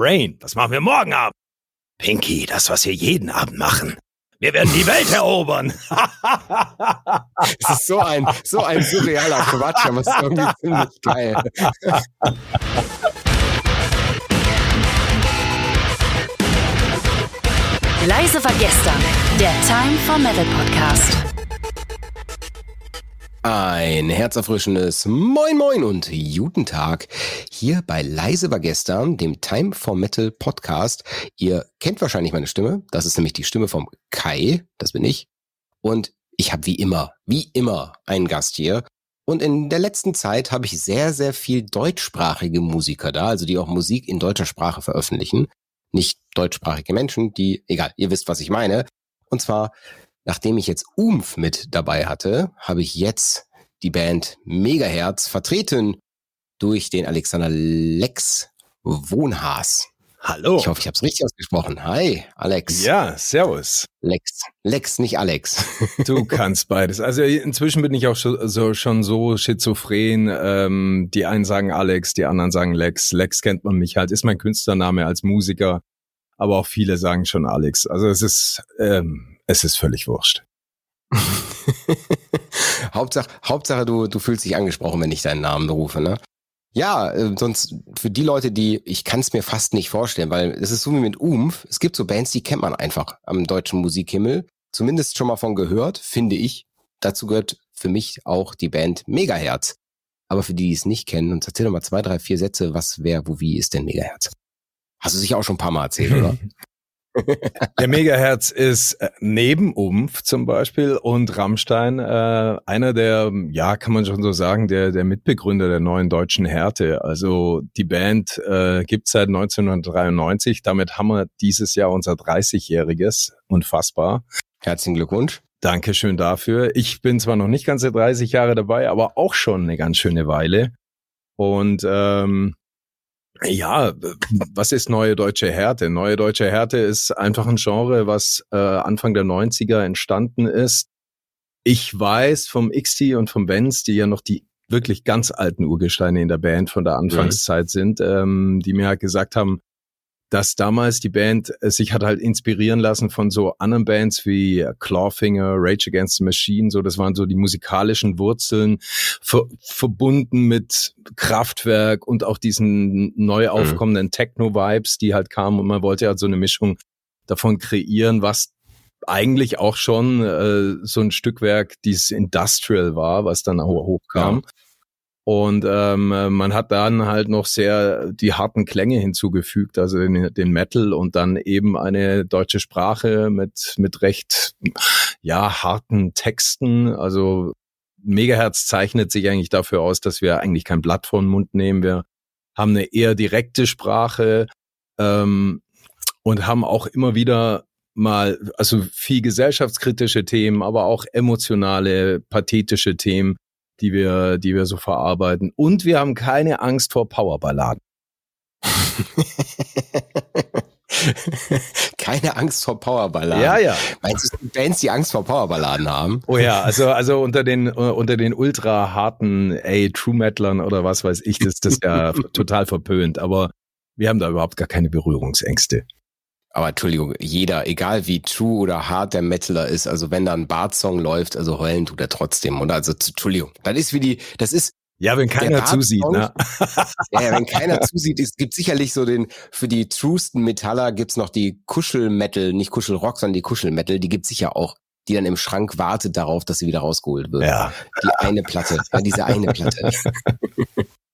Brain, was machen wir morgen Abend? Pinky, das, was wir jeden Abend machen. Wir werden die Welt erobern. Es ist so ein, so ein surrealer Quatsch, aber es ist irgendwie ziemlich geil. Leise war gestern, der Time for Metal Podcast. Ein herzerfrischendes Moin Moin und guten Tag hier bei Leise war gestern, dem Time for Metal Podcast. Ihr kennt wahrscheinlich meine Stimme. Das ist nämlich die Stimme vom Kai. Das bin ich. Und ich habe wie immer, wie immer einen Gast hier. Und in der letzten Zeit habe ich sehr, sehr viel deutschsprachige Musiker da, also die auch Musik in deutscher Sprache veröffentlichen. Nicht deutschsprachige Menschen, die, egal, ihr wisst, was ich meine. Und zwar Nachdem ich jetzt Umf mit dabei hatte, habe ich jetzt die Band Megaherz vertreten durch den Alexander Lex Wohnhaas. Hallo. Ich hoffe, ich habe es richtig ausgesprochen. Hi, Alex. Ja, servus. Lex. Lex, nicht Alex. Du kannst beides. Also inzwischen bin ich auch schon so, schon so schizophren. Ähm, die einen sagen Alex, die anderen sagen Lex. Lex kennt man mich halt, ist mein Künstlername als Musiker. Aber auch viele sagen schon Alex. Also es ist, ähm, es ist völlig wurscht. Hauptsache, Hauptsache du, du fühlst dich angesprochen, wenn ich deinen Namen rufe, ne? Ja, äh, sonst für die Leute, die, ich kann es mir fast nicht vorstellen, weil es ist so wie mit Umf, es gibt so Bands, die kennt man einfach am deutschen Musikhimmel, zumindest schon mal von gehört, finde ich. Dazu gehört für mich auch die Band Megaherz. Aber für die, die es nicht kennen, und erzähl doch mal zwei, drei, vier Sätze, was, wer, wo, wie ist denn Megaherz? Hast du sicher auch schon ein paar Mal erzählt, oder? Der Megahertz ist äh, neben Umf zum Beispiel und Rammstein äh, einer der, ja, kann man schon so sagen, der, der Mitbegründer der neuen deutschen Härte. Also die Band äh, gibt seit 1993. Damit haben wir dieses Jahr unser 30-jähriges. Unfassbar. Herzlichen Glückwunsch. Dankeschön dafür. Ich bin zwar noch nicht ganze 30 Jahre dabei, aber auch schon eine ganz schöne Weile. Und ähm, ja, was ist neue deutsche Härte? Neue deutsche Härte ist einfach ein Genre, was äh, Anfang der 90er entstanden ist. Ich weiß vom XT und vom Benz, die ja noch die wirklich ganz alten Urgesteine in der Band von der Anfangszeit mhm. sind, ähm, die mir halt gesagt haben, dass damals die Band äh, sich hat halt inspirieren lassen von so anderen Bands wie Clawfinger, Rage Against the Machine, so das waren so die musikalischen Wurzeln ver verbunden mit Kraftwerk und auch diesen neu mhm. aufkommenden mhm. Techno-Vibes, die halt kamen und man wollte halt so eine Mischung davon kreieren, was eigentlich auch schon äh, so ein Stückwerk dieses Industrial war, was dann hochkam. Ja. Und ähm, man hat dann halt noch sehr die harten Klänge hinzugefügt, also den, den Metal und dann eben eine deutsche Sprache mit, mit recht ja, harten Texten. Also Megahertz zeichnet sich eigentlich dafür aus, dass wir eigentlich kein Blatt vor den Mund nehmen. Wir haben eine eher direkte Sprache ähm, und haben auch immer wieder mal, also viel gesellschaftskritische Themen, aber auch emotionale, pathetische Themen die wir, die wir so verarbeiten. Und wir haben keine Angst vor Powerballaden. Keine Angst vor Powerballaden. Ja, ja. Meinst du, Bands, die Angst vor Powerballaden haben? Oh ja, also, also unter den, unter den ultra harten, ey, True Metalern oder was weiß ich, das, das ist ja total verpönt. Aber wir haben da überhaupt gar keine Berührungsängste. Aber Entschuldigung, jeder, egal wie true oder hart der Metaler ist, also wenn da ein Bart-Song läuft, also heulen tut er trotzdem. Und also, Entschuldigung, das ist wie die, das ist. Ja, wenn keiner zusieht, ne? ja, wenn keiner zusieht, es gibt sicherlich so den, für die truesten Metaller gibt's noch die Kuschelmetal, nicht Kuschelrock, sondern die Kuschelmetal, die gibt's sicher auch, die dann im Schrank wartet darauf, dass sie wieder rausgeholt wird. Ja. Die eine Platte, ja, diese eine Platte.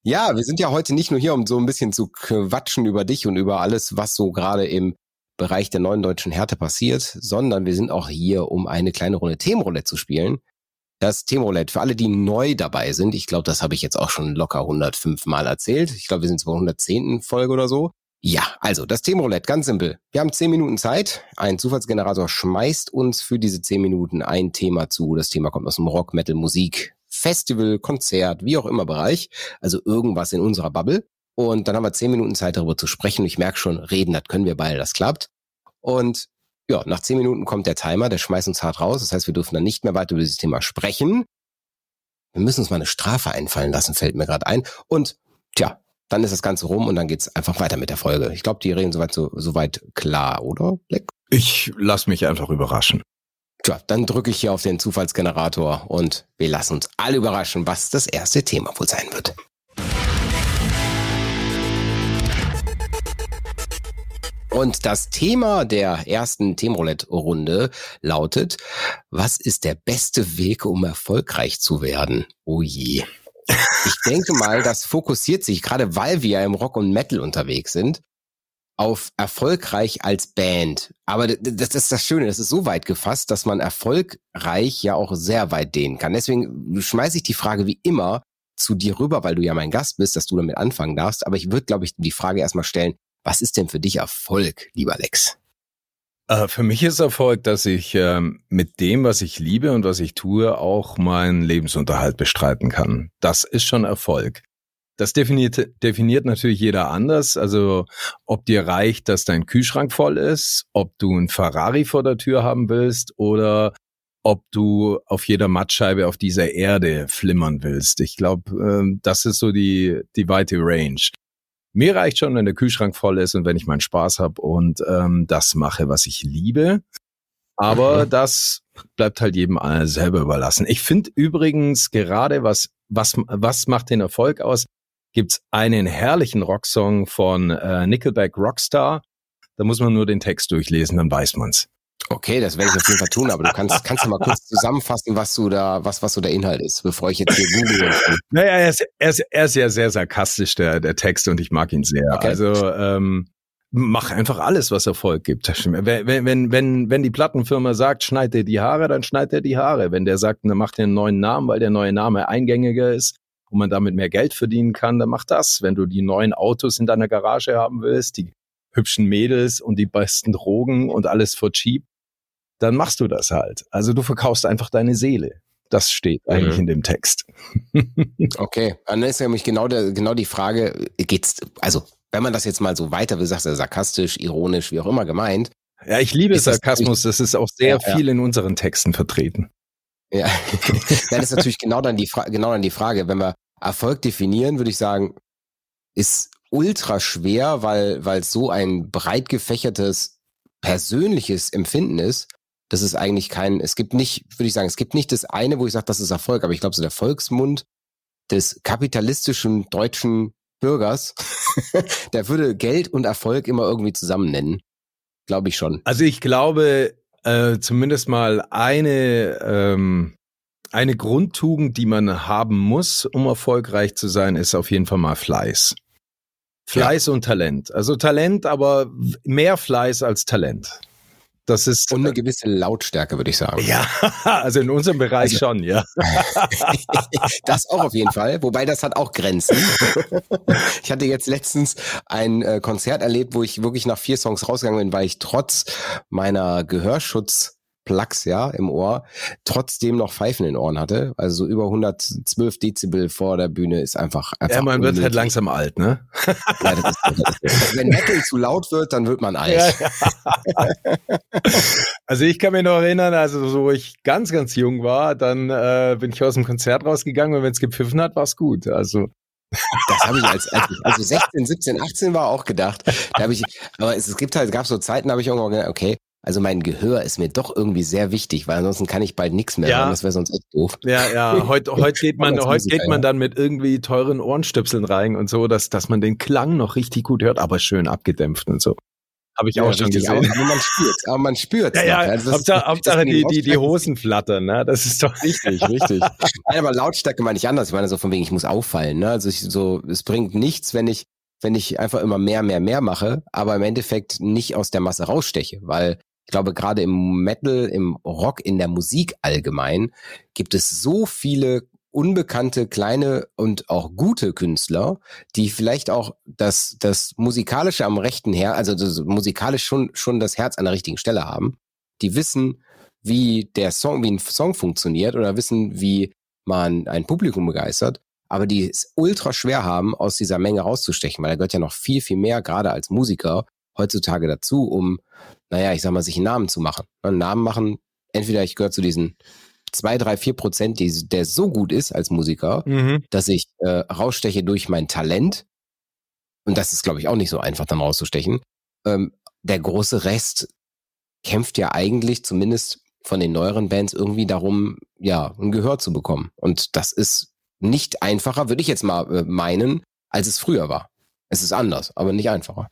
Ja, wir sind ja heute nicht nur hier, um so ein bisschen zu quatschen über dich und über alles, was so gerade im Bereich der neuen deutschen Härte passiert, sondern wir sind auch hier, um eine kleine Runde Themenroulette zu spielen. Das Themenroulette, für alle, die neu dabei sind, ich glaube, das habe ich jetzt auch schon locker 105 Mal erzählt. Ich glaube, wir sind zwar 110. Folge oder so. Ja, also das Themenroulette, ganz simpel. Wir haben 10 Minuten Zeit. Ein Zufallsgenerator schmeißt uns für diese 10 Minuten ein Thema zu. Das Thema kommt aus dem Rock, Metal, Musik, Festival, Konzert, wie auch immer Bereich. Also irgendwas in unserer Bubble. Und dann haben wir zehn Minuten Zeit darüber zu sprechen. ich merke schon, reden, das können wir beide, das klappt. Und ja, nach zehn Minuten kommt der Timer, der schmeißt uns hart raus. Das heißt, wir dürfen dann nicht mehr weiter über dieses Thema sprechen. Wir müssen uns mal eine Strafe einfallen lassen, fällt mir gerade ein. Und tja, dann ist das Ganze rum und dann geht's einfach weiter mit der Folge. Ich glaube, die Regeln soweit so, soweit klar, oder, Black? Ich lass mich einfach überraschen. Tja, dann drücke ich hier auf den Zufallsgenerator und wir lassen uns alle überraschen, was das erste Thema wohl sein wird. Und das Thema der ersten Themenroulette-Runde lautet, was ist der beste Weg, um erfolgreich zu werden? Oh je. Ich denke mal, das fokussiert sich, gerade weil wir ja im Rock und Metal unterwegs sind, auf erfolgreich als Band. Aber das, ist das Schöne, das ist so weit gefasst, dass man erfolgreich ja auch sehr weit dehnen kann. Deswegen schmeiße ich die Frage wie immer zu dir rüber, weil du ja mein Gast bist, dass du damit anfangen darfst. Aber ich würde, glaube ich, die Frage erstmal stellen, was ist denn für dich Erfolg, lieber Lex? Äh, für mich ist Erfolg, dass ich ähm, mit dem, was ich liebe und was ich tue, auch meinen Lebensunterhalt bestreiten kann. Das ist schon Erfolg. Das definiert, definiert natürlich jeder anders. Also ob dir reicht, dass dein Kühlschrank voll ist, ob du ein Ferrari vor der Tür haben willst oder ob du auf jeder Mattscheibe auf dieser Erde flimmern willst. Ich glaube, ähm, das ist so die, die weite Range. Mir reicht schon, wenn der Kühlschrank voll ist und wenn ich meinen Spaß habe und ähm, das mache, was ich liebe. Aber mhm. das bleibt halt jedem selber überlassen. Ich finde übrigens gerade, was, was, was macht den Erfolg aus? Gibt's einen herrlichen Rocksong von äh, Nickelback Rockstar. Da muss man nur den Text durchlesen, dann weiß man's. Okay, das werde ich auf jeden Fall tun, aber du kannst, kannst du mal kurz zusammenfassen, was du da, was, was so der Inhalt ist, bevor ich jetzt hier google. Naja, er ist, er, ist, er ist ja sehr sarkastisch, der, der Text, und ich mag ihn sehr. Okay. Also, ähm, mach einfach alles, was Erfolg gibt. Wenn, wenn, wenn, wenn die Plattenfirma sagt, schneid dir die Haare, dann schneid er die Haare. Wenn der sagt, dann macht er einen neuen Namen, weil der neue Name eingängiger ist und man damit mehr Geld verdienen kann, dann mach das. Wenn du die neuen Autos in deiner Garage haben willst, die hübschen Mädels und die besten Drogen und alles for cheap, dann machst du das halt. Also du verkaufst einfach deine Seele. Das steht eigentlich mhm. in dem Text. okay, dann ist nämlich genau, der, genau die Frage, geht's, also wenn man das jetzt mal so weiter will, sagst du sarkastisch, ironisch, wie auch immer gemeint. Ja, ich liebe Sarkasmus, das, das, ist auch sehr ja, viel ja. in unseren Texten vertreten. Ja, das ist natürlich genau dann die Frage, genau dann die Frage, wenn wir Erfolg definieren, würde ich sagen, ist ultra schwer, weil weil es so ein breit gefächertes persönliches Empfinden ist das ist eigentlich kein, es gibt nicht, würde ich sagen, es gibt nicht das eine, wo ich sage, das ist Erfolg, aber ich glaube, so der Volksmund des kapitalistischen deutschen Bürgers, der würde Geld und Erfolg immer irgendwie zusammen nennen. Glaube ich schon. Also ich glaube, äh, zumindest mal eine, ähm, eine Grundtugend, die man haben muss, um erfolgreich zu sein, ist auf jeden Fall mal Fleiß. Fleiß ja. und Talent. Also Talent, aber mehr Fleiß als Talent. Das ist und eine gewisse Lautstärke, würde ich sagen. Ja, also in unserem Bereich also, schon, ja. das auch auf jeden Fall, wobei das hat auch Grenzen. ich hatte jetzt letztens ein äh, Konzert erlebt, wo ich wirklich nach vier Songs rausgegangen bin, weil ich trotz meiner Gehörschutz Plugs, ja, im Ohr, trotzdem noch Pfeifen in den Ohren hatte. Also so über 112 Dezibel vor der Bühne ist einfach, einfach Ja, man unmöglich. wird halt langsam alt, ne? Ja, das ist, das ist, wenn Metal zu laut wird, dann wird man alt. Ja, ja. Also ich kann mich noch erinnern, also so wo ich ganz, ganz jung war, dann äh, bin ich aus dem Konzert rausgegangen und wenn es gepfiffen hat, war es gut. Also das habe ich als, als ich also 16, 17, 18 war auch gedacht. Da habe ich, aber es, es gibt halt, gab so Zeiten, da habe ich irgendwann gedacht, okay, also mein Gehör ist mir doch irgendwie sehr wichtig, weil ansonsten kann ich bald nichts mehr ja. hören. Das wäre sonst echt doof. Ja, ja. Heute, heute geht man, heute geht man dann mit irgendwie teuren Ohrenstöpseln rein und so, dass, dass man den Klang noch richtig gut hört, aber schön abgedämpft und so. Habe ich ja, auch schon gesehen. Aber man spürt, aber man spürt. Ja, ja. Also Hauptsache, Hauptsache die, die, die Hosen flattern, ne? Das ist doch richtig, richtig. Nein, aber Lautstärke meine ich anders. Ich meine so von wegen, ich muss auffallen, ne? Also ich so, es bringt nichts, wenn ich, wenn ich einfach immer mehr, mehr, mehr mache, aber im Endeffekt nicht aus der Masse raussteche, weil ich glaube, gerade im Metal, im Rock, in der Musik allgemein gibt es so viele unbekannte, kleine und auch gute Künstler, die vielleicht auch das, das musikalische am rechten Her, also das musikalisch schon, schon das Herz an der richtigen Stelle haben, die wissen, wie der Song, wie ein Song funktioniert oder wissen, wie man ein Publikum begeistert, aber die es ultra schwer haben, aus dieser Menge rauszustechen, weil da gehört ja noch viel, viel mehr, gerade als Musiker, heutzutage dazu, um naja, ich sag mal, sich einen Namen zu machen. Einen Namen machen, entweder ich gehöre zu diesen zwei, drei, vier Prozent, die, der so gut ist als Musiker, mhm. dass ich äh, raussteche durch mein Talent und das ist, glaube ich, auch nicht so einfach dann rauszustechen, ähm, der große Rest kämpft ja eigentlich zumindest von den neueren Bands irgendwie darum, ja, ein Gehör zu bekommen. Und das ist nicht einfacher, würde ich jetzt mal äh, meinen, als es früher war. Es ist anders, aber nicht einfacher.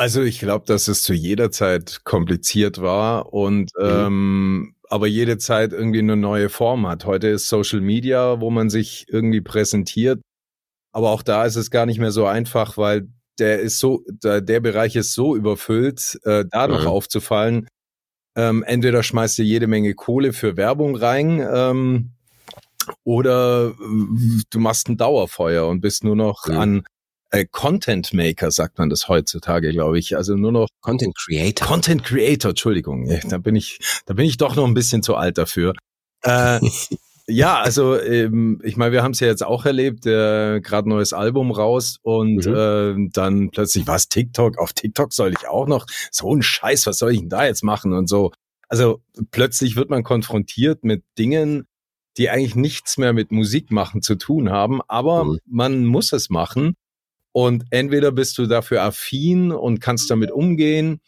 Also ich glaube, dass es zu jeder Zeit kompliziert war und mhm. ähm, aber jede Zeit irgendwie eine neue Form hat. Heute ist Social Media, wo man sich irgendwie präsentiert, aber auch da ist es gar nicht mehr so einfach, weil der ist so, der, der Bereich ist so überfüllt, äh, dadurch mhm. aufzufallen. Ähm, entweder schmeißt du jede Menge Kohle für Werbung rein, ähm, oder äh, du machst ein Dauerfeuer und bist nur noch mhm. an äh, Content Maker, sagt man das heutzutage, glaube ich. Also nur noch Content Creator. Content Creator, Entschuldigung. Da bin ich, da bin ich doch noch ein bisschen zu alt dafür. Äh, ja, also ähm, ich meine, wir haben es ja jetzt auch erlebt, äh, gerade neues Album raus und mhm. äh, dann plötzlich was TikTok. Auf TikTok soll ich auch noch so ein Scheiß. Was soll ich denn da jetzt machen und so? Also plötzlich wird man konfrontiert mit Dingen, die eigentlich nichts mehr mit Musik machen zu tun haben, aber mhm. man muss es machen. Und entweder bist du dafür affin und kannst damit umgehen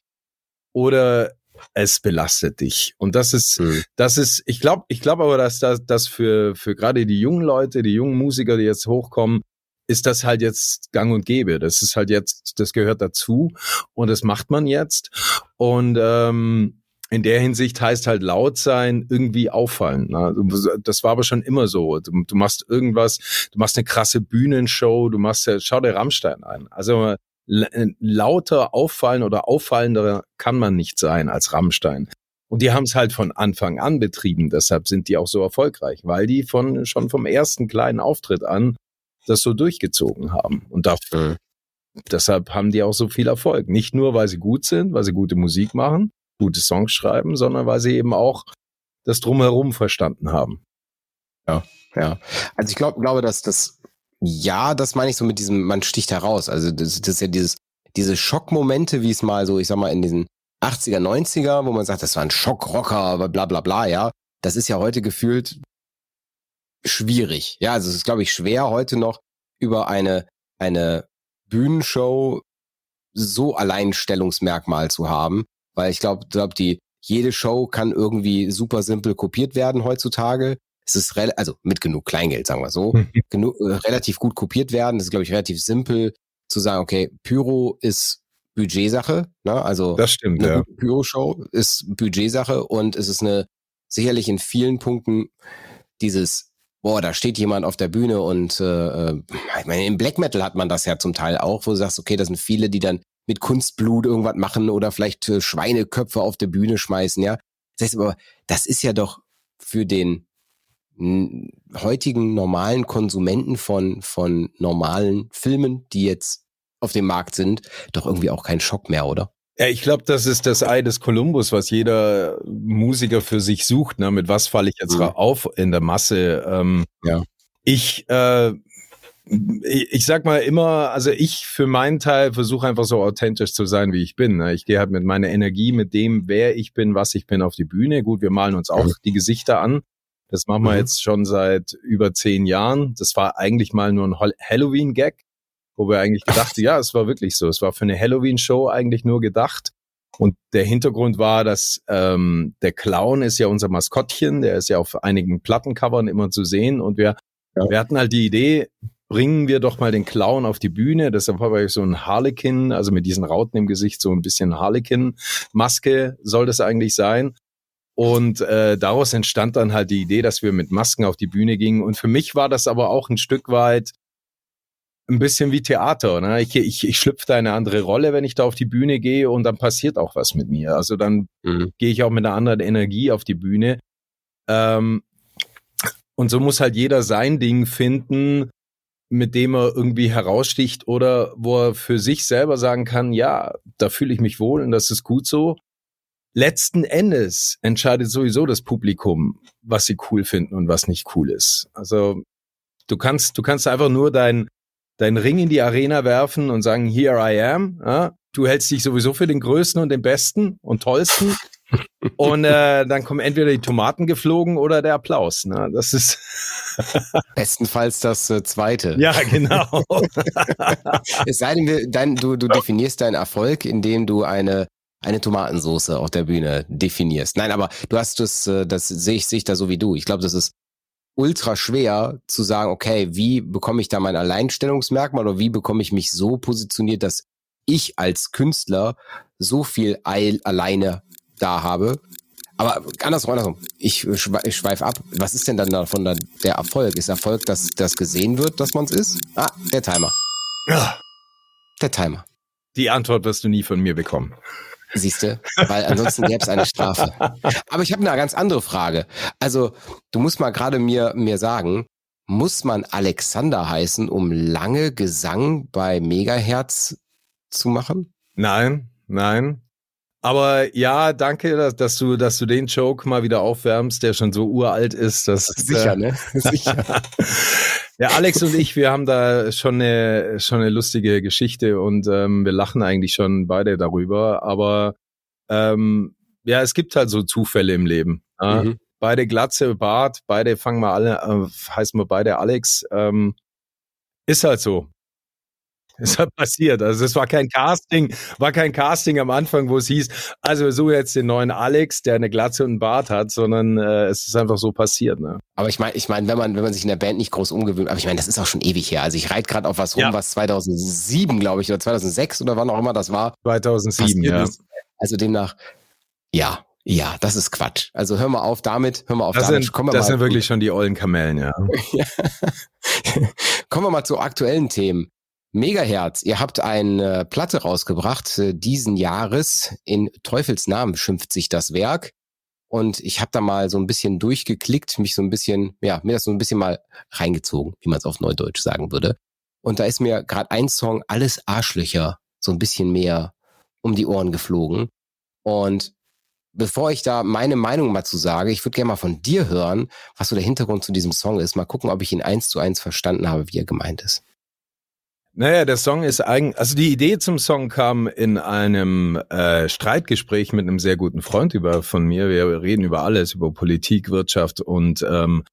oder es belastet dich. Und das ist, mhm. das ist, ich glaube, ich glaube aber, dass das, das für, für gerade die jungen Leute, die jungen Musiker, die jetzt hochkommen, ist das halt jetzt gang und gäbe. Das ist halt jetzt, das gehört dazu und das macht man jetzt. Und ähm, in der Hinsicht heißt halt laut sein, irgendwie auffallen. Das war aber schon immer so. Du, du, machst irgendwas, du machst eine krasse Bühnenshow, du machst ja, schau dir Rammstein ein. Also lauter auffallen oder auffallender kann man nicht sein als Rammstein. Und die haben es halt von Anfang an betrieben, deshalb sind die auch so erfolgreich, weil die von schon vom ersten kleinen Auftritt an das so durchgezogen haben. Und dafür, mhm. deshalb haben die auch so viel Erfolg. Nicht nur, weil sie gut sind, weil sie gute Musik machen, gute Songs schreiben, sondern weil sie eben auch das Drumherum verstanden haben. Ja, ja. Also ich glaube, glaube, dass das, ja, das meine ich so mit diesem, man sticht heraus. Also das, das ist ja dieses, diese Schockmomente, wie es mal so, ich sag mal, in diesen 80er, 90er, wo man sagt, das war ein Schockrocker, bla bla bla, ja. Das ist ja heute gefühlt schwierig. Ja, also es ist, glaube ich, schwer heute noch über eine, eine Bühnenshow so Alleinstellungsmerkmal zu haben, weil ich glaube, glaub, die jede Show kann irgendwie super simpel kopiert werden heutzutage. Es ist also mit genug Kleingeld, sagen wir so, genug, äh, relativ gut kopiert werden. Das ist glaube ich relativ simpel zu sagen, okay, Pyro ist Budgetsache, ne? Also das stimmt, eine ja. Pyro-Show ist Budgetsache und es ist eine sicherlich in vielen Punkten dieses boah, da steht jemand auf der Bühne und äh, äh ich meine, im Black Metal hat man das ja zum Teil auch, wo du sagst, okay, das sind viele, die dann mit Kunstblut irgendwas machen oder vielleicht äh, Schweineköpfe auf der Bühne schmeißen, ja. Das heißt aber, das ist ja doch für den heutigen normalen Konsumenten von, von normalen Filmen, die jetzt auf dem Markt sind, doch irgendwie auch kein Schock mehr, oder? Ja, ich glaube, das ist das Ei des Kolumbus, was jeder Musiker für sich sucht. Ne? Mit was falle ich jetzt mhm. auf in der Masse? Ähm, ja. Ich äh, ich sag mal immer, also ich für meinen Teil versuche einfach so authentisch zu sein, wie ich bin. Ne? Ich gehe halt mit meiner Energie, mit dem, wer ich bin, was ich bin, auf die Bühne. Gut, wir malen uns auch die Gesichter an. Das machen wir mhm. jetzt schon seit über zehn Jahren. Das war eigentlich mal nur ein Halloween-Gag, wo wir eigentlich gedacht, ja, es war wirklich so. Es war für eine Halloween-Show eigentlich nur gedacht. Und der Hintergrund war, dass ähm, der Clown ist ja unser Maskottchen, der ist ja auf einigen Plattencovern immer zu sehen. Und wir, ja. wir hatten halt die Idee, bringen wir doch mal den Clown auf die Bühne. Deshalb habe ich so ein Harlekin, also mit diesen Rauten im Gesicht, so ein bisschen Harlekin-Maske soll das eigentlich sein. Und äh, daraus entstand dann halt die Idee, dass wir mit Masken auf die Bühne gingen. Und für mich war das aber auch ein Stück weit ein bisschen wie Theater. Ne? Ich, ich, ich schlüpfe da eine andere Rolle, wenn ich da auf die Bühne gehe und dann passiert auch was mit mir. Also dann mhm. gehe ich auch mit einer anderen Energie auf die Bühne. Ähm, und so muss halt jeder sein Ding finden, mit dem er irgendwie heraussticht oder wo er für sich selber sagen kann, ja, da fühle ich mich wohl und das ist gut so. Letzten Endes entscheidet sowieso das Publikum, was sie cool finden und was nicht cool ist. Also du kannst, du kannst einfach nur dein, dein Ring in die Arena werfen und sagen, here I am. Ja? Du hältst dich sowieso für den Größten und den Besten und Tollsten. Und äh, dann kommen entweder die Tomaten geflogen oder der Applaus. Ne? Das ist Bestenfalls das äh, zweite. Ja, genau. es sei denn, dein, du, du definierst deinen Erfolg, indem du eine eine Tomatensauce auf der Bühne definierst. Nein, aber du hast das, äh, das sehe ich, sehe ich da so wie du. Ich glaube, das ist ultra schwer zu sagen, okay, wie bekomme ich da mein Alleinstellungsmerkmal oder wie bekomme ich mich so positioniert, dass ich als Künstler so viel alleine da habe. Aber andersrum, andersrum. Ich, ich schweife ab. Was ist denn dann davon der Erfolg? Ist Erfolg, dass das gesehen wird, dass man es ist? Ah, der Timer. Ja. Der Timer. Die Antwort wirst du nie von mir bekommen. Siehst du? Weil ansonsten gäbe es eine Strafe. Aber ich habe eine ganz andere Frage. Also, du musst mal gerade mir, mir sagen, muss man Alexander heißen, um lange Gesang bei Megahertz zu machen? Nein, nein. Aber ja, danke, dass, dass, du, dass du den Joke mal wieder aufwärmst, der schon so uralt ist. Dass, Sicher, äh, ne? Sicher. ja, Alex und ich, wir haben da schon eine, schon eine lustige Geschichte und ähm, wir lachen eigentlich schon beide darüber. Aber ähm, ja, es gibt halt so Zufälle im Leben. Ja? Mhm. Beide Glatze, Bart, beide fangen wir alle, äh, heißen wir beide Alex. Ähm, ist halt so. Es hat passiert. Also es war kein Casting, war kein Casting am Anfang, wo es hieß, also wir suchen jetzt den neuen Alex, der eine Glatze und einen Bart hat, sondern äh, es ist einfach so passiert. Ne? Aber ich meine, ich meine, wenn man, wenn man sich in der Band nicht groß umgewöhnt, aber ich meine, das ist auch schon ewig her. Also ich reite gerade auf was rum, ja. was 2007, glaube ich, oder 2006 oder wann auch immer das war. 2007, ja. Ist. Also demnach, ja, ja, das ist Quatsch. Also hör mal auf damit, hör mal auf das damit. Sind, das sind wirklich schon die ollen Kamellen, ja. ja. Kommen wir mal zu aktuellen Themen. Megaherz, ihr habt eine Platte rausgebracht äh, diesen Jahres. In Teufels Namen schimpft sich das Werk. Und ich habe da mal so ein bisschen durchgeklickt, mich so ein bisschen, ja, mir das so ein bisschen mal reingezogen, wie man es auf Neudeutsch sagen würde. Und da ist mir gerade ein Song, Alles Arschlöcher, so ein bisschen mehr um die Ohren geflogen. Und bevor ich da meine Meinung mal zu sage, ich würde gerne mal von dir hören, was so der Hintergrund zu diesem Song ist. Mal gucken, ob ich ihn eins zu eins verstanden habe, wie er gemeint ist. Naja, der Song ist eigentlich, also die Idee zum Song kam in einem äh, Streitgespräch mit einem sehr guten Freund über von mir. Wir reden über alles, über Politik, Wirtschaft und ähm,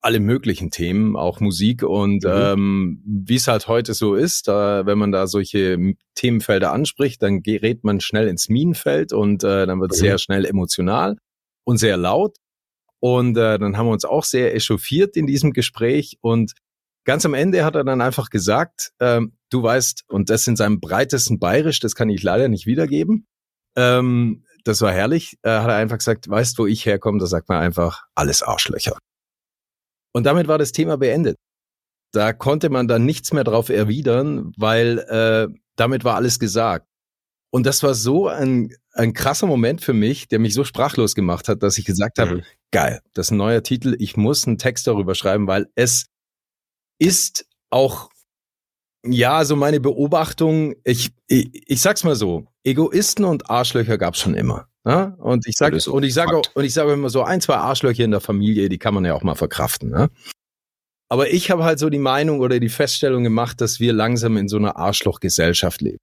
alle möglichen Themen, auch Musik und mhm. ähm, wie es halt heute so ist, da, wenn man da solche Themenfelder anspricht, dann gerät man schnell ins Minenfeld und äh, dann wird es mhm. sehr schnell emotional und sehr laut. Und äh, dann haben wir uns auch sehr echauffiert in diesem Gespräch und Ganz am Ende hat er dann einfach gesagt, ähm, du weißt, und das in seinem breitesten Bayerisch, das kann ich leider nicht wiedergeben. Ähm, das war herrlich. Äh, hat er einfach gesagt, weißt, wo ich herkomme, da sagt man einfach alles Arschlöcher. Und damit war das Thema beendet. Da konnte man dann nichts mehr drauf erwidern, weil äh, damit war alles gesagt. Und das war so ein, ein krasser Moment für mich, der mich so sprachlos gemacht hat, dass ich gesagt habe, mhm. geil, das ist ein neuer Titel, ich muss einen Text darüber schreiben, weil es ist auch ja, so meine Beobachtung, ich, ich, ich sag's mal so, Egoisten und Arschlöcher gab's schon immer. Ja? Ne? Und ich sag, und ich sage und ich sage immer so, ein, zwei Arschlöcher in der Familie, die kann man ja auch mal verkraften. Ne? Aber ich habe halt so die Meinung oder die Feststellung gemacht, dass wir langsam in so einer Arschlochgesellschaft leben.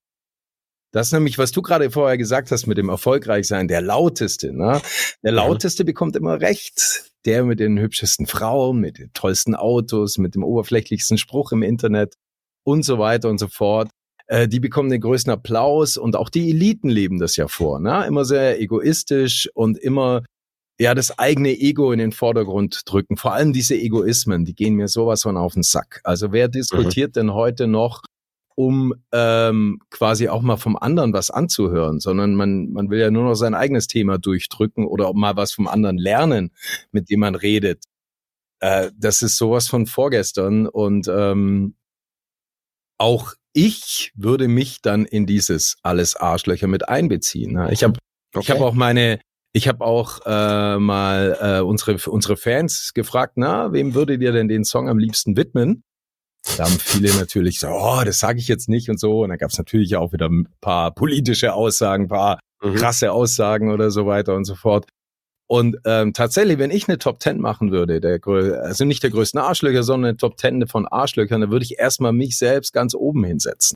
Das ist nämlich, was du gerade vorher gesagt hast mit dem Erfolgreichsein, der Lauteste. Ne? Der Lauteste bekommt immer recht. Der mit den hübschesten Frauen, mit den tollsten Autos, mit dem oberflächlichsten Spruch im Internet und so weiter und so fort. Äh, die bekommen den größten Applaus und auch die Eliten leben das ja vor. Ne? Immer sehr egoistisch und immer ja das eigene Ego in den Vordergrund drücken. Vor allem diese Egoismen, die gehen mir sowas von auf den Sack. Also wer diskutiert mhm. denn heute noch um ähm, quasi auch mal vom anderen was anzuhören, sondern man, man will ja nur noch sein eigenes Thema durchdrücken oder auch mal was vom anderen lernen, mit dem man redet. Äh, das ist sowas von vorgestern und ähm, auch ich würde mich dann in dieses alles Arschlöcher mit einbeziehen. Ne? Ich habe okay. ich habe auch meine ich habe auch äh, mal äh, unsere unsere Fans gefragt, na, wem würdet ihr denn den Song am liebsten widmen? Da haben viele natürlich so, oh, das sage ich jetzt nicht und so. Und dann gab es natürlich auch wieder ein paar politische Aussagen, ein paar mhm. krasse Aussagen oder so weiter und so fort. Und ähm, tatsächlich, wenn ich eine Top Ten machen würde, der, also nicht der größten Arschlöcher, sondern eine Top Ten von Arschlöchern, dann würde ich erstmal mich selbst ganz oben hinsetzen.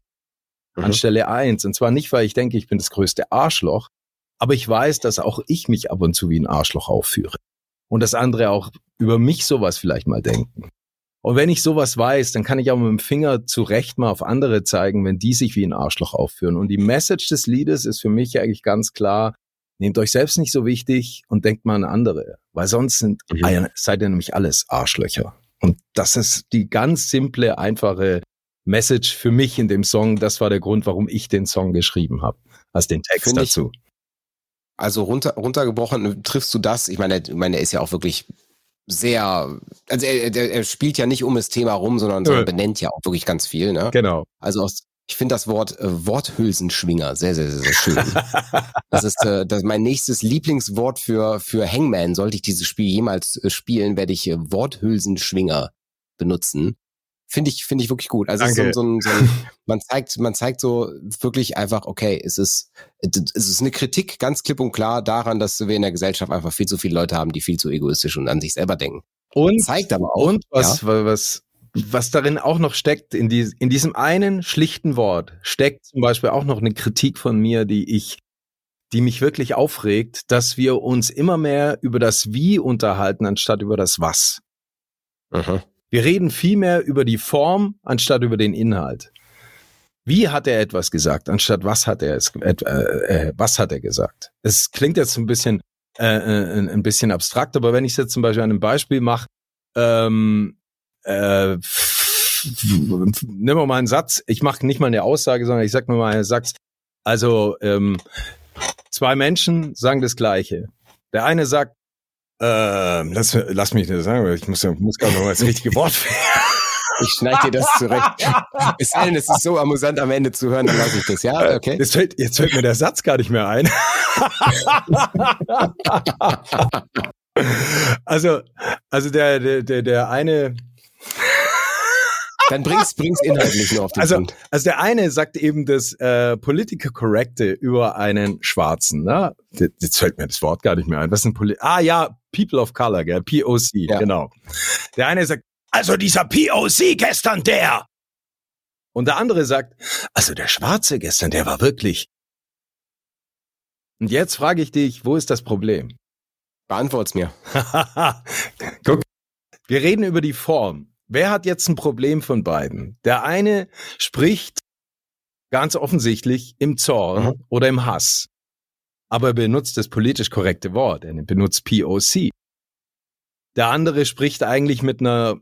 Mhm. An Stelle eins. Und zwar nicht, weil ich denke, ich bin das größte Arschloch, aber ich weiß, dass auch ich mich ab und zu wie ein Arschloch aufführe. und das andere auch über mich sowas vielleicht mal denken. Und wenn ich sowas weiß, dann kann ich auch mit dem Finger zurecht mal auf andere zeigen, wenn die sich wie ein Arschloch aufführen. Und die Message des Liedes ist für mich eigentlich ganz klar, nehmt euch selbst nicht so wichtig und denkt mal an andere, weil sonst sind, mhm. seid ihr nämlich alles Arschlöcher. Und das ist die ganz simple, einfache Message für mich in dem Song. Das war der Grund, warum ich den Song geschrieben habe, als den Text Find dazu. Ich, also runter, runtergebrochen triffst du das? Ich meine, ich meine, er ist ja auch wirklich sehr, also er, er, er spielt ja nicht um das Thema rum, sondern, sondern benennt ja auch wirklich ganz viel. Ne? Genau. Also aus, ich finde das Wort äh, Worthülsenschwinger sehr, sehr, sehr, sehr schön. das ist äh, das mein nächstes Lieblingswort für, für Hangman. Sollte ich dieses Spiel jemals äh, spielen, werde ich äh, Worthülsenschwinger benutzen. Finde ich, finde ich wirklich gut. Also so, so, ein, so ein, man zeigt, man zeigt so wirklich einfach, okay, es ist, es ist eine Kritik ganz klipp und klar daran, dass wir in der Gesellschaft einfach viel zu viele Leute haben, die viel zu egoistisch und an sich selber denken. Und zeigt aber auch. Und was, ja, was, was darin auch noch steckt, in, die, in diesem einen schlichten Wort steckt zum Beispiel auch noch eine Kritik von mir, die ich, die mich wirklich aufregt, dass wir uns immer mehr über das Wie unterhalten, anstatt über das Was. Mhm. Wir reden viel mehr über die Form anstatt über den Inhalt. Wie hat er etwas gesagt, anstatt was hat er es, äh, äh, was hat er gesagt? Es klingt jetzt ein bisschen äh, äh ein bisschen abstrakt, aber wenn ich es jetzt zum Beispiel an einem Beispiel mache, ähm, äh, nimm mal einen Satz. Ich mache nicht mal eine Aussage, sondern ich sag mir mal einen Satz. Also ähm, zwei Menschen sagen das Gleiche. Der eine sagt, ähm, lass, lass mich das sagen, ich muss, muss gerade noch mal das richtige Wort finden. Ich schneide dir das zurecht. es sei denn, es ist so amüsant am Ende zu hören, dann lasse ich das, ja? Äh, okay. Jetzt fällt, jetzt fällt mir der Satz gar nicht mehr ein. also, also der, der, der, der eine, dann bring's, bring's inhaltlich nur auf den also, Punkt. Also der eine sagt eben das äh, Political Correcte über einen Schwarzen. Ne? Jetzt fällt mir das Wort gar nicht mehr ein. Was ist ein Poli Ah ja, People of Color, gell? POC, ja. genau. Der eine sagt, also dieser POC gestern, der. Und der andere sagt, also der Schwarze gestern, der war wirklich. Und jetzt frage ich dich, wo ist das Problem? Beantwort's mir. Guck, wir reden über die Form. Wer hat jetzt ein Problem von beiden? Der eine spricht ganz offensichtlich im Zorn mhm. oder im Hass. Aber er benutzt das politisch korrekte Wort. Er benutzt POC. Der andere spricht eigentlich mit einer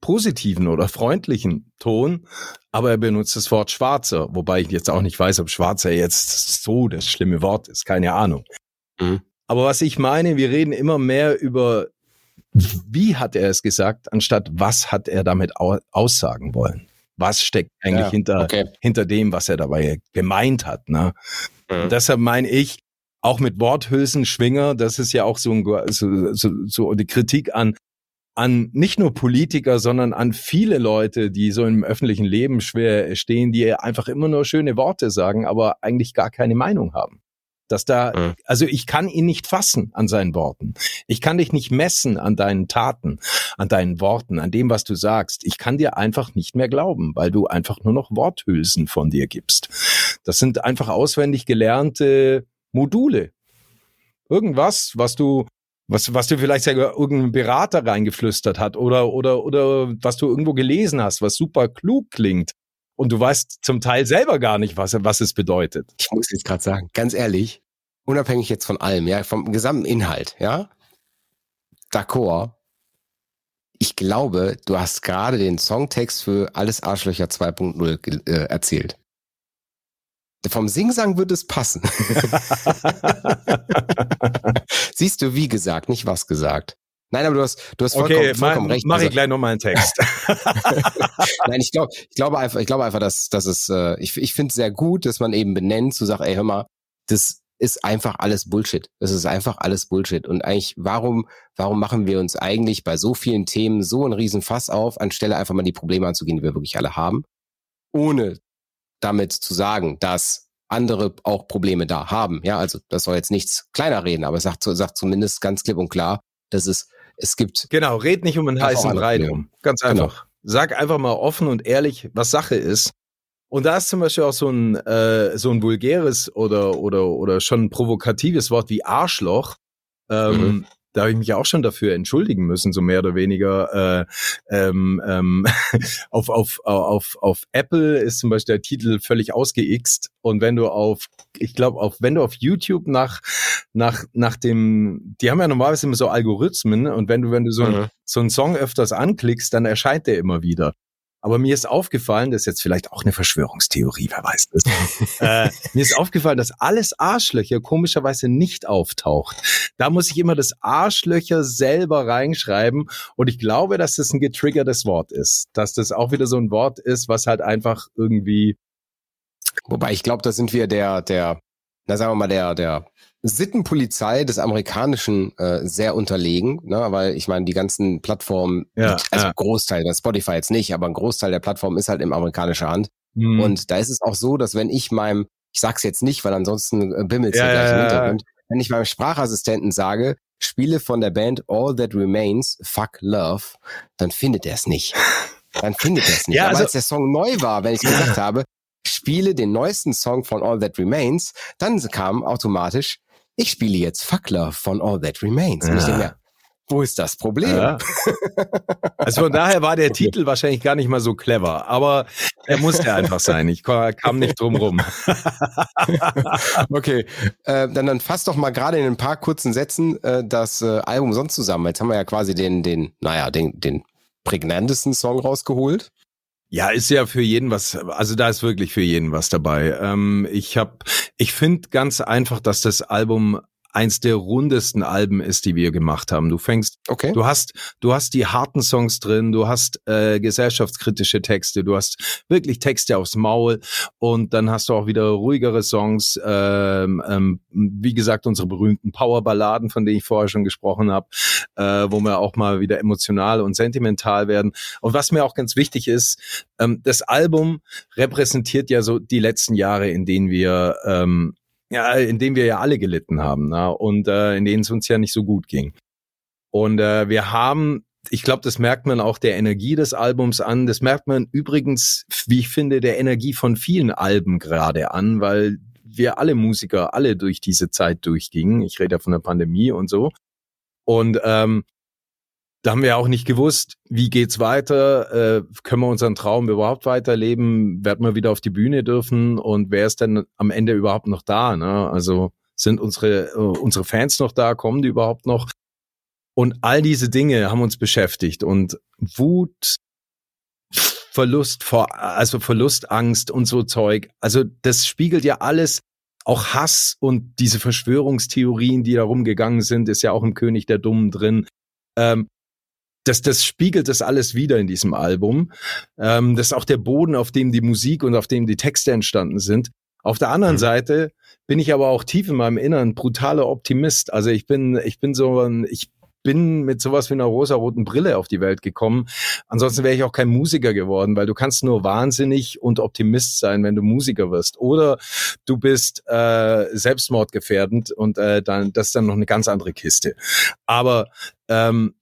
positiven oder freundlichen Ton, aber er benutzt das Wort Schwarzer, wobei ich jetzt auch nicht weiß, ob Schwarzer jetzt so das schlimme Wort ist, keine Ahnung. Mhm. Aber was ich meine, wir reden immer mehr über wie hat er es gesagt, anstatt was hat er damit aussagen wollen? Was steckt eigentlich ja, hinter, okay. hinter dem, was er dabei gemeint hat? Ne? Mhm. deshalb meine ich, auch mit Worthülsen, Schwinger, das ist ja auch so, ein, so, so, so die Kritik an, an nicht nur Politiker, sondern an viele Leute, die so im öffentlichen Leben schwer stehen, die einfach immer nur schöne Worte sagen, aber eigentlich gar keine Meinung haben. Dass da, mhm. also ich kann ihn nicht fassen an seinen Worten. Ich kann dich nicht messen an deinen Taten, an deinen Worten, an dem, was du sagst. Ich kann dir einfach nicht mehr glauben, weil du einfach nur noch Worthülsen von dir gibst. Das sind einfach auswendig gelernte Module. Irgendwas, was du was, was du vielleicht sogar irgendein Berater reingeflüstert hat oder, oder, oder was du irgendwo gelesen hast, was super klug klingt und du weißt zum Teil selber gar nicht, was, was es bedeutet. Ich muss jetzt gerade sagen, ganz ehrlich, unabhängig jetzt von allem, ja, vom gesamten Inhalt, ja, d'accord. Ich glaube, du hast gerade den Songtext für Alles Arschlöcher 2.0 äh, erzählt. Vom Singsang würde es passen. Siehst du, wie gesagt, nicht was gesagt. Nein, aber du hast, du hast vollkommen, okay, vollkommen mein, recht. Mach ich also, gleich nochmal einen Text. Nein, ich glaube, ich glaube einfach, ich glaube einfach, dass, dass es, äh, ich, ich finde es sehr gut, dass man eben benennt, zu sagen, ey, hör mal, das ist einfach alles Bullshit. Das ist einfach alles Bullshit. Und eigentlich, warum, warum machen wir uns eigentlich bei so vielen Themen so einen riesen Fass auf, anstelle einfach mal die Probleme anzugehen, die wir wirklich alle haben, ohne damit zu sagen, dass andere auch Probleme da haben. Ja, also das soll jetzt nichts kleiner reden, aber es sagt, sagt zumindest ganz klipp und klar, dass es es gibt. Genau, red nicht um einen heißen Brei rum. Ganz genau. einfach. Genau. Sag einfach mal offen und ehrlich, was Sache ist. Und da ist zum Beispiel auch so ein, äh, so ein vulgäres oder, oder, oder schon provokatives Wort wie Arschloch. Ähm, mhm. Da habe ich mich auch schon dafür entschuldigen müssen, so mehr oder weniger. Äh, ähm, ähm, auf, auf, auf, auf Apple ist zum Beispiel der Titel völlig ausgeixt und wenn du auf, ich glaube, auf, wenn du auf YouTube nach, nach, nach dem, die haben ja normalerweise immer so Algorithmen und wenn du, wenn du so, mhm. ein, so einen Song öfters anklickst, dann erscheint der immer wieder. Aber mir ist aufgefallen, das ist jetzt vielleicht auch eine Verschwörungstheorie, wer weiß das. äh, mir ist aufgefallen, dass alles Arschlöcher komischerweise nicht auftaucht. Da muss ich immer das Arschlöcher selber reinschreiben. Und ich glaube, dass das ein getriggertes Wort ist. Dass das auch wieder so ein Wort ist, was halt einfach irgendwie. Wobei ich glaube, da sind wir der, der, na sagen wir mal, der, der Sittenpolizei des Amerikanischen äh, sehr unterlegen, ne? weil ich meine, die ganzen Plattformen, ja, also ja. Großteil, das Spotify jetzt nicht, aber ein Großteil der Plattformen ist halt in amerikanischer Hand. Mhm. Und da ist es auch so, dass wenn ich meinem, ich sag's jetzt nicht, weil ansonsten äh, bimmelt ja, gleich im Hintergrund, wenn ich meinem Sprachassistenten sage, spiele von der Band All That Remains, Fuck Love, dann findet er es nicht. Dann findet er es nicht. Ja, also, aber als der Song neu war, wenn ich gesagt habe, spiele den neuesten Song von All That Remains, dann kam automatisch ich spiele jetzt Fackler von All That Remains. Ja. Und ich denke mir, wo ist das Problem? Ja. Also von daher war der Titel wahrscheinlich gar nicht mal so clever, aber er musste einfach sein. Ich kam nicht drum rum. okay, äh, dann, dann fass doch mal gerade in ein paar kurzen Sätzen äh, das äh, Album sonst zusammen. Jetzt haben wir ja quasi den, den, naja, den, den prägnantesten Song rausgeholt. Ja, ist ja für jeden was, also da ist wirklich für jeden was dabei. Ähm, ich habe, ich finde ganz einfach, dass das Album eins der rundesten Alben ist, die wir gemacht haben. Du fängst, okay. du hast, du hast die harten Songs drin, du hast äh, gesellschaftskritische Texte, du hast wirklich Texte aufs Maul und dann hast du auch wieder ruhigere Songs, ähm, ähm, wie gesagt unsere berühmten Powerballaden, von denen ich vorher schon gesprochen habe, äh, wo wir auch mal wieder emotional und sentimental werden. Und was mir auch ganz wichtig ist, ähm, das Album repräsentiert ja so die letzten Jahre, in denen wir ähm, ja, in dem wir ja alle gelitten haben na? und äh, in denen es uns ja nicht so gut ging. Und äh, wir haben, ich glaube, das merkt man auch der Energie des Albums an. Das merkt man übrigens, wie ich finde, der Energie von vielen Alben gerade an, weil wir alle Musiker alle durch diese Zeit durchgingen. Ich rede ja von der Pandemie und so. Und ähm, da haben wir auch nicht gewusst, wie geht's weiter, äh, können wir unseren Traum überhaupt weiterleben, werden wir wieder auf die Bühne dürfen und wer ist denn am Ende überhaupt noch da? Ne? Also sind unsere, uh, unsere Fans noch da, kommen die überhaupt noch? Und all diese Dinge haben uns beschäftigt und Wut, Verlust vor, also Verlust, Angst und so Zeug. Also das spiegelt ja alles auch Hass und diese Verschwörungstheorien, die da rumgegangen sind, ist ja auch im König der Dummen drin. Ähm, das, das spiegelt das alles wieder in diesem Album. Ähm, das ist auch der Boden, auf dem die Musik und auf dem die Texte entstanden sind. Auf der anderen mhm. Seite bin ich aber auch tief in meinem Inneren brutaler Optimist. Also ich bin, ich bin so ein, ich bin mit sowas wie einer rosa-roten Brille auf die Welt gekommen. Ansonsten wäre ich auch kein Musiker geworden, weil du kannst nur wahnsinnig und Optimist sein, wenn du Musiker wirst. Oder du bist äh, selbstmordgefährdend und äh, dann das ist dann noch eine ganz andere Kiste. Aber ähm,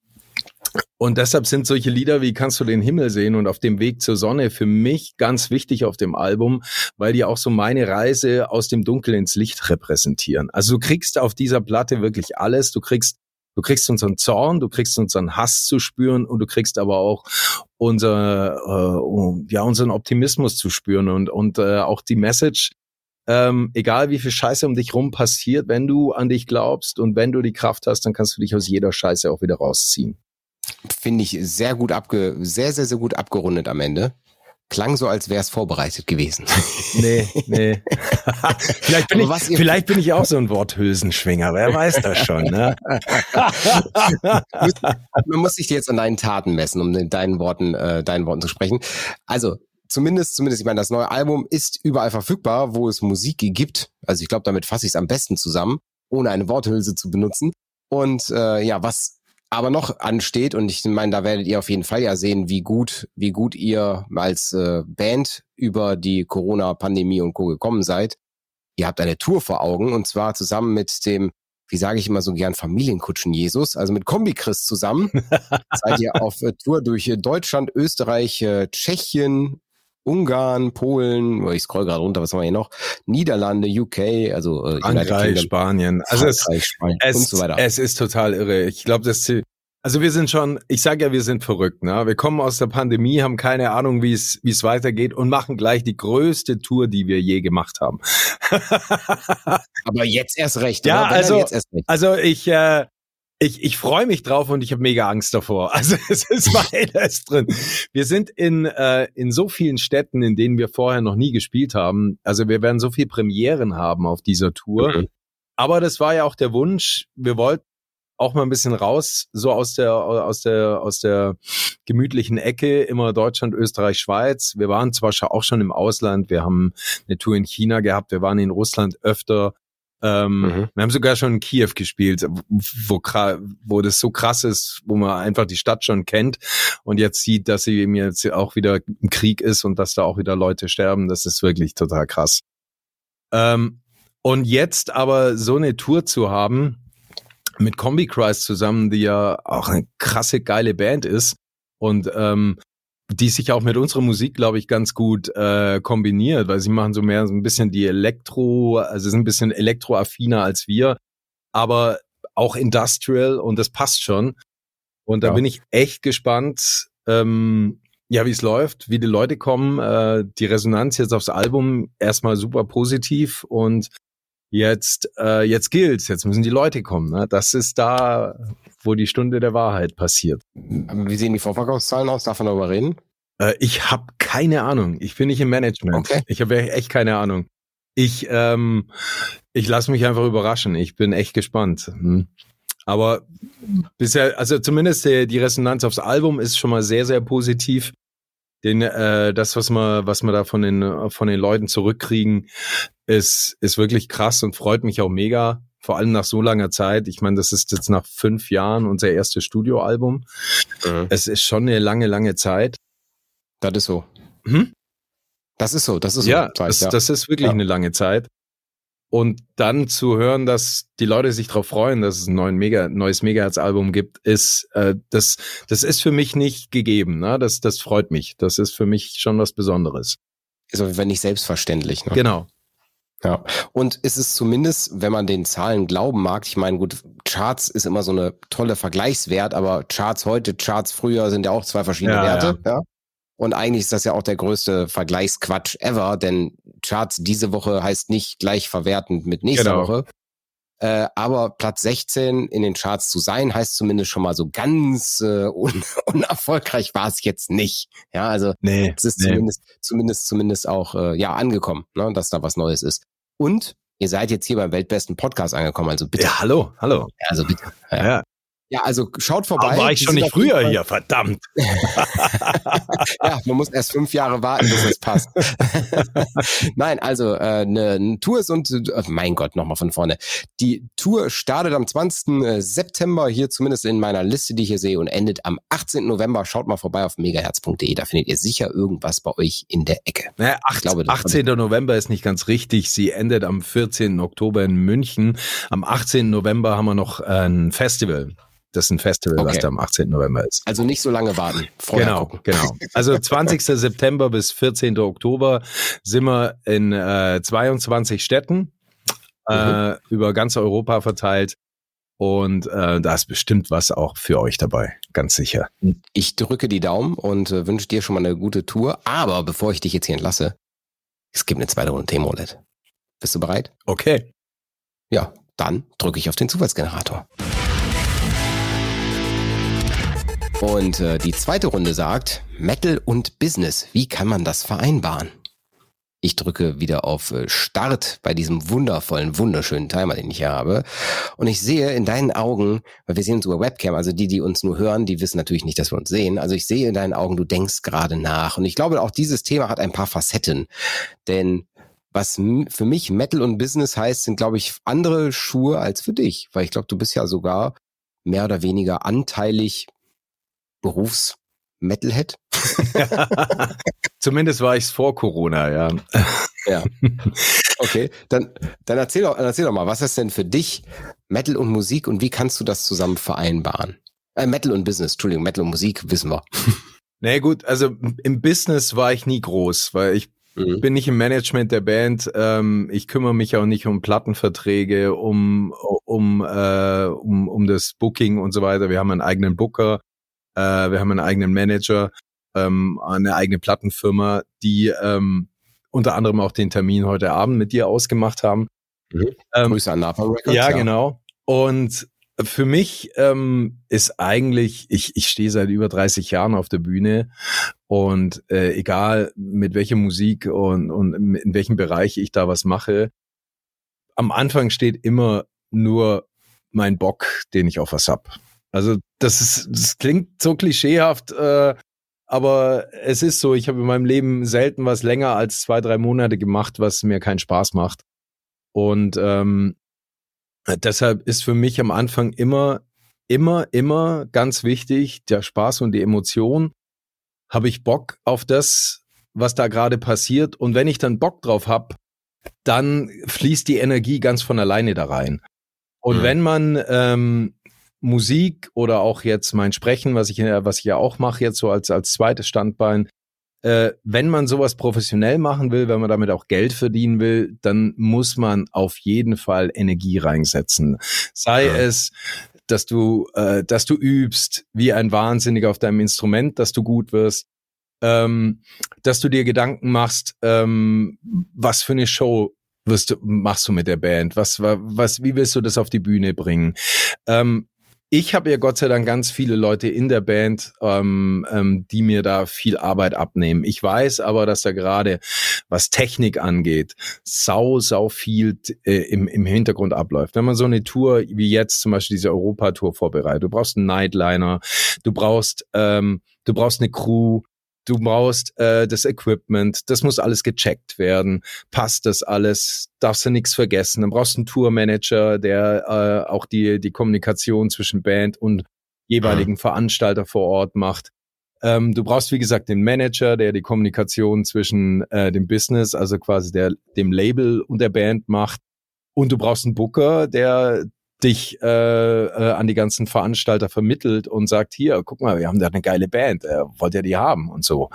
und deshalb sind solche Lieder wie Kannst du den Himmel sehen und Auf dem Weg zur Sonne für mich ganz wichtig auf dem Album, weil die auch so meine Reise aus dem Dunkel ins Licht repräsentieren. Also du kriegst auf dieser Platte wirklich alles. Du kriegst Du kriegst unseren Zorn, du kriegst unseren Hass zu spüren und du kriegst aber auch unser, äh, ja, unseren Optimismus zu spüren und, und äh, auch die Message, ähm, egal wie viel Scheiße um dich rum passiert, wenn du an dich glaubst und wenn du die Kraft hast, dann kannst du dich aus jeder Scheiße auch wieder rausziehen finde ich sehr gut abge, sehr, sehr, sehr gut abgerundet am Ende. Klang so, als wäre es vorbereitet gewesen. Nee, nee. vielleicht, bin ich, vielleicht bin ich auch so ein Worthülsenschwinger, wer weiß das schon, ne? Man muss sich jetzt an deinen Taten messen, um in deinen Worten, äh, deinen Worten zu sprechen. Also, zumindest, zumindest, ich meine, das neue Album ist überall verfügbar, wo es Musik gibt. Also ich glaube, damit fasse ich es am besten zusammen, ohne eine Worthülse zu benutzen. Und äh, ja, was aber noch ansteht und ich meine, da werdet ihr auf jeden Fall ja sehen, wie gut, wie gut ihr als äh, Band über die Corona-Pandemie und Co. gekommen seid. Ihr habt eine Tour vor Augen und zwar zusammen mit dem, wie sage ich immer so gern, Familienkutschen Jesus, also mit Kombi Chris zusammen. seid ihr auf äh, Tour durch Deutschland, Österreich, äh, Tschechien, Ungarn, Polen, ich scroll gerade runter, was haben wir hier noch? Niederlande, UK, also äh, Frankreich, Spanien, also Frankreich, es, Spanien es, und so weiter. Es ist total irre. Ich glaube, das also wir sind schon, ich sage ja, wir sind verrückt. Ne? Wir kommen aus der Pandemie, haben keine Ahnung, wie es wie es weitergeht und machen gleich die größte Tour, die wir je gemacht haben. Aber jetzt erst recht. Ja, also, recht. also ich, äh, ich, ich freue mich drauf und ich habe mega Angst davor. Also es ist beides drin. Wir sind in, äh, in so vielen Städten, in denen wir vorher noch nie gespielt haben. Also wir werden so viel Premieren haben auf dieser Tour. Mhm. Aber das war ja auch der Wunsch. Wir wollten auch mal ein bisschen raus, so aus der, aus der, aus der gemütlichen Ecke, immer Deutschland, Österreich, Schweiz. Wir waren zwar auch schon im Ausland, wir haben eine Tour in China gehabt, wir waren in Russland öfter. Ähm, mhm. Wir haben sogar schon in Kiew gespielt, wo, wo das so krass ist, wo man einfach die Stadt schon kennt und jetzt sieht, dass sie eben jetzt auch wieder im Krieg ist und dass da auch wieder Leute sterben. Das ist wirklich total krass. Ähm, und jetzt aber so eine Tour zu haben, mit Combi Christ zusammen, die ja auch eine krasse geile Band ist und ähm, die sich auch mit unserer Musik, glaube ich, ganz gut äh, kombiniert, weil sie machen so mehr so ein bisschen die Elektro, also sind ein bisschen elektroaffiner als wir, aber auch Industrial und das passt schon. Und da ja. bin ich echt gespannt, ähm, ja, wie es läuft, wie die Leute kommen. Äh, die Resonanz jetzt aufs Album erstmal super positiv und Jetzt, äh, jetzt gilt's, jetzt müssen die Leute kommen. Ne? Das ist da, wo die Stunde der Wahrheit passiert. Wie sehen die Vorverkaufszahlen aus? Darf man darüber reden? Äh, ich habe keine Ahnung. Ich bin nicht im Management. Okay. Ich habe echt keine Ahnung. Ich, ähm, ich lasse mich einfach überraschen. Ich bin echt gespannt. Hm. Aber bisher, also zumindest die, die Resonanz aufs Album ist schon mal sehr, sehr positiv den, äh, das, was wir, was wir da von den, von den Leuten zurückkriegen, ist, ist wirklich krass und freut mich auch mega. Vor allem nach so langer Zeit. Ich meine, das ist jetzt nach fünf Jahren unser erstes Studioalbum. Mhm. Es ist schon eine lange, lange Zeit. Das ist so. Hm? Das ist so, das ist so. Ja, Zeit, das, ja. das ist wirklich ja. eine lange Zeit. Und dann zu hören, dass die Leute sich darauf freuen, dass es ein neuen Mega, neues Megahertz-Album gibt, ist äh, das, das ist für mich nicht gegeben. Ne? Das, das freut mich. Das ist für mich schon was Besonderes. Jeden Fall nicht selbstverständlich. Ne? Genau. Ja, und ist es zumindest, wenn man den Zahlen glauben mag, ich meine, gut, Charts ist immer so eine tolle Vergleichswert, aber Charts heute, Charts früher sind ja auch zwei verschiedene ja, Werte. Ja. ja. Und eigentlich ist das ja auch der größte Vergleichsquatsch ever, denn Charts diese Woche heißt nicht gleich verwertend mit nächster genau. Woche. Äh, aber Platz 16 in den Charts zu sein, heißt zumindest schon mal so ganz äh, un unerfolgreich war es jetzt nicht. Ja, also nee, es ist nee. zumindest, zumindest, zumindest auch äh, ja angekommen, ne, dass da was Neues ist. Und ihr seid jetzt hier beim weltbesten Podcast angekommen, also bitte. Ja, hallo, hallo. Ja, also bitte. Ja. ja. Ja, also schaut vorbei. Aber war ich schon nicht früher hier, verdammt. ja, man muss erst fünf Jahre warten, bis es passt. Nein, also äh, eine, ne Tour ist und äh, mein Gott, nochmal von vorne. Die Tour startet am 20. Äh, September, hier zumindest in meiner Liste, die ich hier sehe, und endet am 18. November. Schaut mal vorbei auf megaherz.de, da findet ihr sicher irgendwas bei euch in der Ecke. Naja, 8, glaube, 18. November ist nicht ganz richtig. Sie endet am 14. Oktober in München. Am 18. November haben wir noch ein Festival. Das ist ein Festival, okay. was da am 18. November ist. Also nicht so lange warten. Genau, gucken. genau. Also 20. September bis 14. Oktober sind wir in äh, 22 Städten äh, mhm. über ganz Europa verteilt. Und äh, da ist bestimmt was auch für euch dabei, ganz sicher. Ich drücke die Daumen und äh, wünsche dir schon mal eine gute Tour. Aber bevor ich dich jetzt hier entlasse, es gibt eine zweite Runde Themenroulette. Bist du bereit? Okay. Ja, dann drücke ich auf den Zufallsgenerator. Und äh, die zweite Runde sagt, Metal und Business, wie kann man das vereinbaren? Ich drücke wieder auf äh, Start bei diesem wundervollen, wunderschönen Timer, den ich hier habe. Und ich sehe in deinen Augen, weil wir sehen uns über Webcam, also die, die uns nur hören, die wissen natürlich nicht, dass wir uns sehen. Also ich sehe in deinen Augen, du denkst gerade nach. Und ich glaube, auch dieses Thema hat ein paar Facetten. Denn was für mich Metal und Business heißt, sind, glaube ich, andere Schuhe als für dich. Weil ich glaube, du bist ja sogar mehr oder weniger anteilig Berufs-Metalhead? Zumindest war ich es vor Corona, ja. Ja. Okay, dann, dann erzähl, doch, erzähl doch mal, was ist denn für dich Metal und Musik und wie kannst du das zusammen vereinbaren? Äh, Metal und Business, Entschuldigung, Metal und Musik wissen wir. Nee, gut, also im Business war ich nie groß, weil ich mhm. bin nicht im Management der Band. Ähm, ich kümmere mich auch nicht um Plattenverträge, um, um, äh, um, um das Booking und so weiter. Wir haben einen eigenen Booker, äh, wir haben einen eigenen Manager, ähm, eine eigene Plattenfirma, die ähm, unter anderem auch den Termin heute Abend mit dir ausgemacht haben. Mhm. Ähm, Grüße an Napa Records. Ja, ja, genau. Und für mich ähm, ist eigentlich, ich, ich stehe seit über 30 Jahren auf der Bühne und äh, egal mit welcher Musik und, und in welchem Bereich ich da was mache, am Anfang steht immer nur mein Bock, den ich auf was hab. Also das ist, das klingt so klischeehaft, äh, aber es ist so, ich habe in meinem Leben selten was länger als zwei, drei Monate gemacht, was mir keinen Spaß macht. Und ähm, deshalb ist für mich am Anfang immer, immer, immer ganz wichtig, der Spaß und die Emotion. Habe ich Bock auf das, was da gerade passiert? Und wenn ich dann Bock drauf habe, dann fließt die Energie ganz von alleine da rein. Und mhm. wenn man ähm, Musik oder auch jetzt mein Sprechen, was ich, was ich ja auch mache, jetzt so als, als zweites Standbein, äh, wenn man sowas professionell machen will, wenn man damit auch Geld verdienen will, dann muss man auf jeden Fall Energie reinsetzen. Sei ja. es, dass du, äh, dass du übst wie ein Wahnsinniger auf deinem Instrument, dass du gut wirst, ähm, dass du dir Gedanken machst, ähm, was für eine Show wirst du, machst du mit der Band? Was, was, wie willst du das auf die Bühne bringen? Ähm, ich habe ja Gott sei Dank ganz viele Leute in der Band, ähm, ähm, die mir da viel Arbeit abnehmen. Ich weiß aber, dass da gerade, was Technik angeht, sau, sau viel äh, im, im Hintergrund abläuft. Wenn man so eine Tour wie jetzt zum Beispiel diese Europa-Tour vorbereitet, du brauchst einen Nightliner, du brauchst, ähm, du brauchst eine Crew, du brauchst äh, das Equipment, das muss alles gecheckt werden, passt das alles, darfst du nichts vergessen, dann brauchst du einen Tourmanager, der äh, auch die, die Kommunikation zwischen Band und jeweiligen mhm. Veranstalter vor Ort macht. Ähm, du brauchst, wie gesagt, den Manager, der die Kommunikation zwischen äh, dem Business, also quasi der, dem Label und der Band macht. Und du brauchst einen Booker, der dich äh, äh, an die ganzen Veranstalter vermittelt und sagt, hier, guck mal, wir haben da eine geile Band, äh, wollt ihr die haben und so.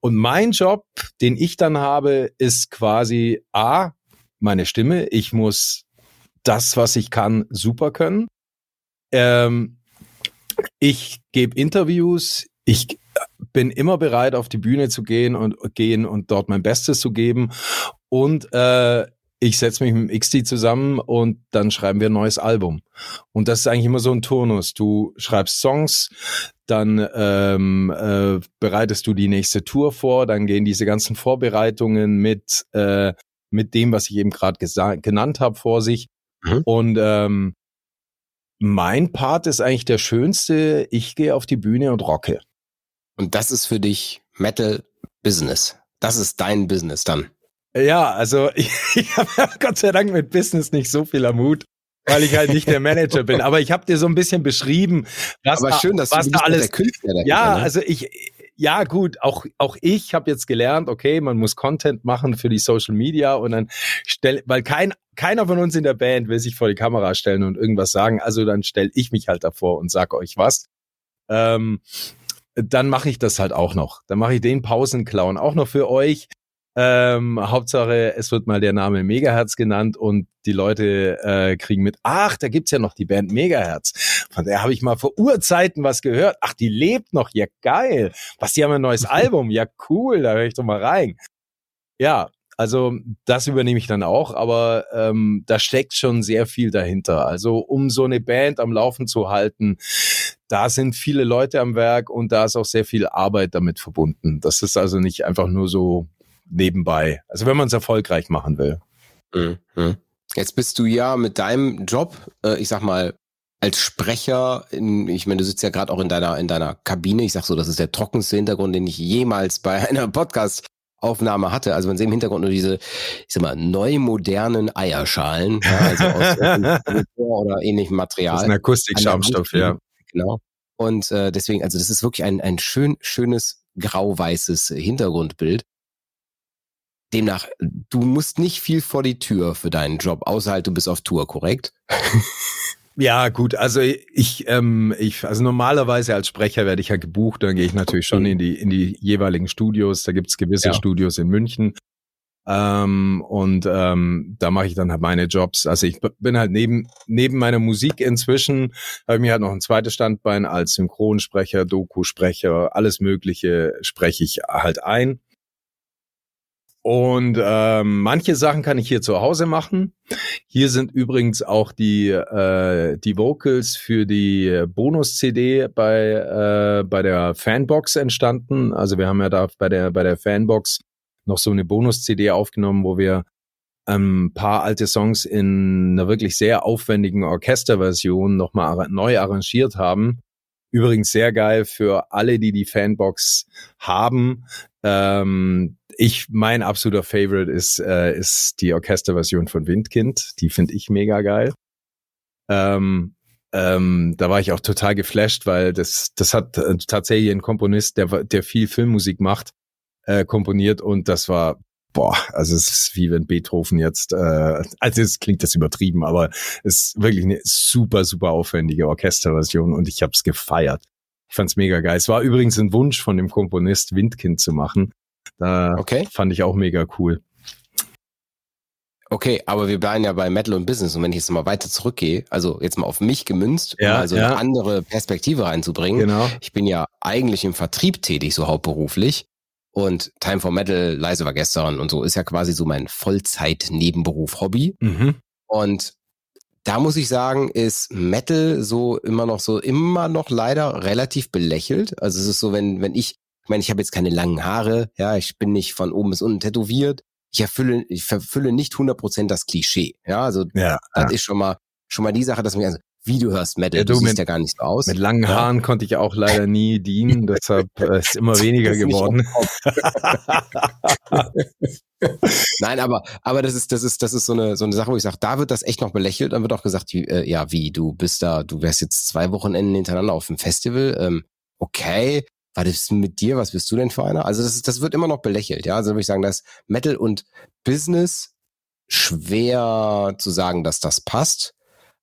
Und mein Job, den ich dann habe, ist quasi A, meine Stimme. Ich muss das, was ich kann, super können. Ähm, ich gebe Interviews, ich bin immer bereit, auf die Bühne zu gehen und gehen und dort mein Bestes zu geben. Und äh, ich setze mich mit XD zusammen und dann schreiben wir ein neues Album. Und das ist eigentlich immer so ein Turnus. Du schreibst Songs, dann ähm, äh, bereitest du die nächste Tour vor, dann gehen diese ganzen Vorbereitungen mit, äh, mit dem, was ich eben gerade genannt habe, vor sich. Mhm. Und ähm, mein Part ist eigentlich der schönste. Ich gehe auf die Bühne und rocke. Und das ist für dich Metal Business. Das ist dein Business dann. Ja, also ich, ich habe Gott sei Dank mit Business nicht so viel am Hut, weil ich halt nicht der Manager bin. Aber ich habe dir so ein bisschen beschrieben, was Aber schön, dass was du da alles. Der Künstler ja, ne? also ich, ja gut, auch auch ich habe jetzt gelernt, okay, man muss Content machen für die Social Media und dann stell, weil kein keiner von uns in der Band will sich vor die Kamera stellen und irgendwas sagen. Also dann stelle ich mich halt davor und sage euch was. Ähm, dann mache ich das halt auch noch. Dann mache ich den Pausenclown auch noch für euch. Ähm, Hauptsache, es wird mal der Name Megahertz genannt und die Leute äh, kriegen mit, ach, da gibt's ja noch die Band Megahertz. Von der habe ich mal vor Urzeiten was gehört. Ach, die lebt noch, ja geil. Was, die haben ein neues Album, ja cool, da höre ich doch mal rein. Ja, also das übernehme ich dann auch, aber ähm, da steckt schon sehr viel dahinter. Also um so eine Band am Laufen zu halten, da sind viele Leute am Werk und da ist auch sehr viel Arbeit damit verbunden. Das ist also nicht einfach nur so nebenbei. Also wenn man es erfolgreich machen will. Mhm. Jetzt bist du ja mit deinem Job, äh, ich sag mal, als Sprecher, in, ich meine, du sitzt ja gerade auch in deiner, in deiner Kabine. Ich sag so, das ist der trockenste Hintergrund, den ich jemals bei einer Podcast Aufnahme hatte. Also man sieht im Hintergrund nur diese, ich sag mal, neu modernen Eierschalen, ja, also aus oder ähnlichem Material. Das ist ein Akustikschaumstoff, ja. Genau. Und äh, deswegen, also das ist wirklich ein, ein schön, schönes grau-weißes Hintergrundbild. Demnach, du musst nicht viel vor die Tür für deinen Job, außer halt du bist auf Tour, korrekt? Ja, gut, also ich, ähm, ich, also normalerweise als Sprecher werde ich ja gebucht, dann gehe ich natürlich schon in die, in die jeweiligen Studios. Da gibt's gewisse ja. Studios in München. Ähm, und ähm, da mache ich dann halt meine Jobs. Also ich bin halt neben, neben meiner Musik inzwischen, habe ich mir halt noch ein zweites Standbein als Synchronsprecher, Dokusprecher, alles Mögliche spreche ich halt ein. Und ähm, manche Sachen kann ich hier zu Hause machen. Hier sind übrigens auch die äh, die Vocals für die Bonus-CD bei äh, bei der Fanbox entstanden. Also wir haben ja da bei der bei der Fanbox noch so eine Bonus-CD aufgenommen, wo wir ein ähm, paar alte Songs in einer wirklich sehr aufwendigen Orchesterversion nochmal neu arrangiert haben. Übrigens sehr geil für alle, die die Fanbox haben. Ähm, ich, mein absoluter Favorite ist, äh, ist die Orchesterversion von Windkind. Die finde ich mega geil. Ähm, ähm, da war ich auch total geflasht, weil das, das hat äh, tatsächlich ein Komponist, der, der viel Filmmusik macht, äh, komponiert und das war boah, also es ist wie wenn Beethoven jetzt, äh, also es klingt das übertrieben, aber es ist wirklich eine super, super aufwendige Orchesterversion und ich habe es gefeiert. Ich fand's mega geil. Es war übrigens ein Wunsch von dem Komponist, Windkind zu machen. Da okay. fand ich auch mega cool. Okay, aber wir bleiben ja bei Metal und Business und wenn ich jetzt mal weiter zurückgehe, also jetzt mal auf mich gemünzt, um ja, mal so ja. eine andere Perspektive reinzubringen. Genau. Ich bin ja eigentlich im Vertrieb tätig, so hauptberuflich. Und Time for Metal, leise war gestern und so ist ja quasi so mein Vollzeit-Nebenberuf, Hobby. Mhm. Und da muss ich sagen, ist Metal so immer noch so, immer noch leider relativ belächelt. Also es ist so, wenn, wenn ich, ich meine, ich habe jetzt keine langen Haare, ja, ich bin nicht von oben bis unten tätowiert. Ich erfülle, ich erfülle nicht 100% das Klischee. Ja, also ja, das ja. ist schon mal, schon mal die Sache, dass mir, also, wie du hörst Metal, ja, du, du siehst ja gar nicht so aus. Mit langen Haaren ja. konnte ich auch leider nie dienen, deshalb äh, ist immer weniger geworden. Nein, aber aber das ist das ist das ist so eine so eine Sache, wo ich sage, da wird das echt noch belächelt, dann wird auch gesagt, wie, äh, ja, wie du bist da, du wärst jetzt zwei Wochenenden hintereinander auf dem Festival, ähm, okay, was ist mit dir, was bist du denn für einer? Also das ist, das wird immer noch belächelt, ja, also würde ich sagen, dass Metal und Business schwer zu sagen, dass das passt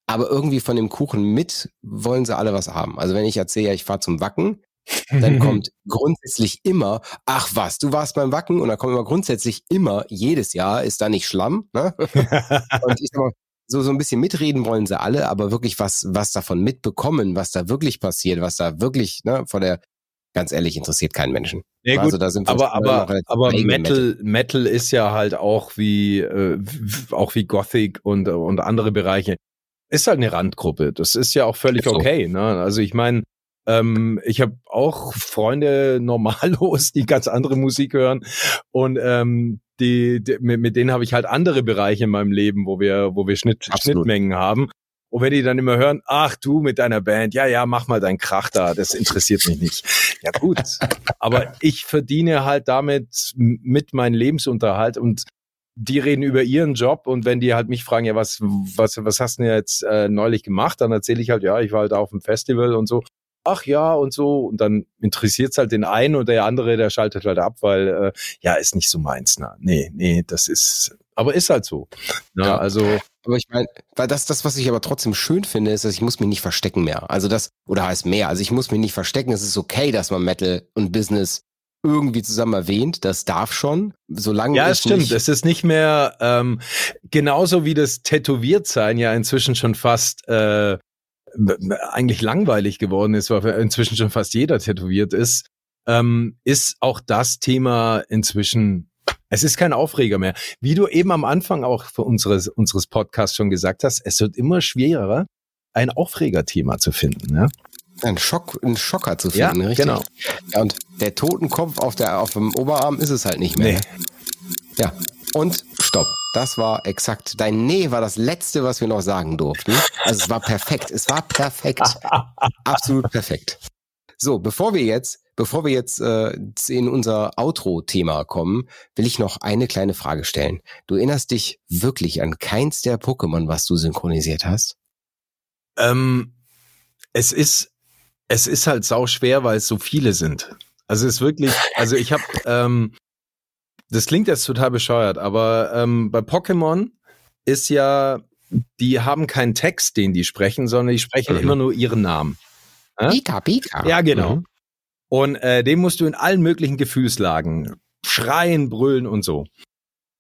aber irgendwie von dem Kuchen mit wollen sie alle was haben. Also wenn ich erzähle, ich fahre zum Wacken, dann kommt grundsätzlich immer, ach was, du warst beim Wacken und dann kommt immer grundsätzlich immer, jedes Jahr ist da nicht Schlamm. Ne? und ich sag mal, so, so ein bisschen mitreden wollen sie alle, aber wirklich was, was davon mitbekommen, was da wirklich passiert, was da wirklich, ne, vor der, ganz ehrlich, interessiert keinen Menschen. Ja, also da sind wir aber aber, aber Metal, Metal, Metal ist ja halt auch wie, äh, auch wie Gothic und, und andere Bereiche ist halt eine Randgruppe. Das ist ja auch völlig so. okay. Ne? Also ich meine, ähm, ich habe auch Freunde normallos, die ganz andere Musik hören und ähm, die, die mit, mit denen habe ich halt andere Bereiche in meinem Leben, wo wir wo wir Schnitt, Schnittmengen haben. Und wenn die dann immer hören, ach du mit deiner Band, ja, ja, mach mal deinen Krach da, das interessiert mich nicht. Ja gut, aber ich verdiene halt damit mit meinem Lebensunterhalt und die reden über ihren Job und wenn die halt mich fragen, ja, was, was, was hast du denn jetzt äh, neulich gemacht, dann erzähle ich halt, ja, ich war halt auf dem Festival und so. Ach ja und so und dann interessiert's halt den einen und der andere, der schaltet halt ab, weil äh, ja ist nicht so meins, na nee nee, das ist, aber ist halt so. Na, ja, also aber ich meine, weil das, das, was ich aber trotzdem schön finde, ist, dass ich muss mich nicht verstecken mehr. Also das, oder heißt mehr, also ich muss mich nicht verstecken. Es ist okay, dass man Metal und Business irgendwie zusammen erwähnt. Das darf schon, solange ja, es stimmt. Nicht es ist nicht mehr ähm, genauso wie das Tätowiertsein ja inzwischen schon fast äh, eigentlich langweilig geworden ist, weil inzwischen schon fast jeder tätowiert ist. Ähm, ist auch das Thema inzwischen es ist kein Aufreger mehr. Wie du eben am Anfang auch für unseres, unseres Podcasts schon gesagt hast, es wird immer schwerer, ein Aufregerthema zu finden. Ja? Ein Schock, ein Schocker zu finden, ja, richtig? Genau. Ja, und der Totenkopf auf der, auf dem Oberarm ist es halt nicht mehr. Nee. Ja. Und stopp. Das war exakt. Dein Nee war das letzte, was wir noch sagen durften. Also es war perfekt. Es war perfekt. Absolut perfekt. So, bevor wir jetzt, bevor wir jetzt äh, in unser Outro-Thema kommen, will ich noch eine kleine Frage stellen. Du erinnerst dich wirklich an keins der Pokémon, was du synchronisiert hast? Ähm, es ist es ist halt sau schwer, weil es so viele sind. Also es ist wirklich, also ich habe, ähm, das klingt jetzt total bescheuert, aber ähm, bei Pokémon ist ja die haben keinen Text, den die sprechen, sondern die sprechen Mhm. immer nur ihren Namen. Ja? Pika, Pika. Ja, genau. Mhm. Und äh, den musst du in allen möglichen Gefühlslagen schreien, brüllen und so.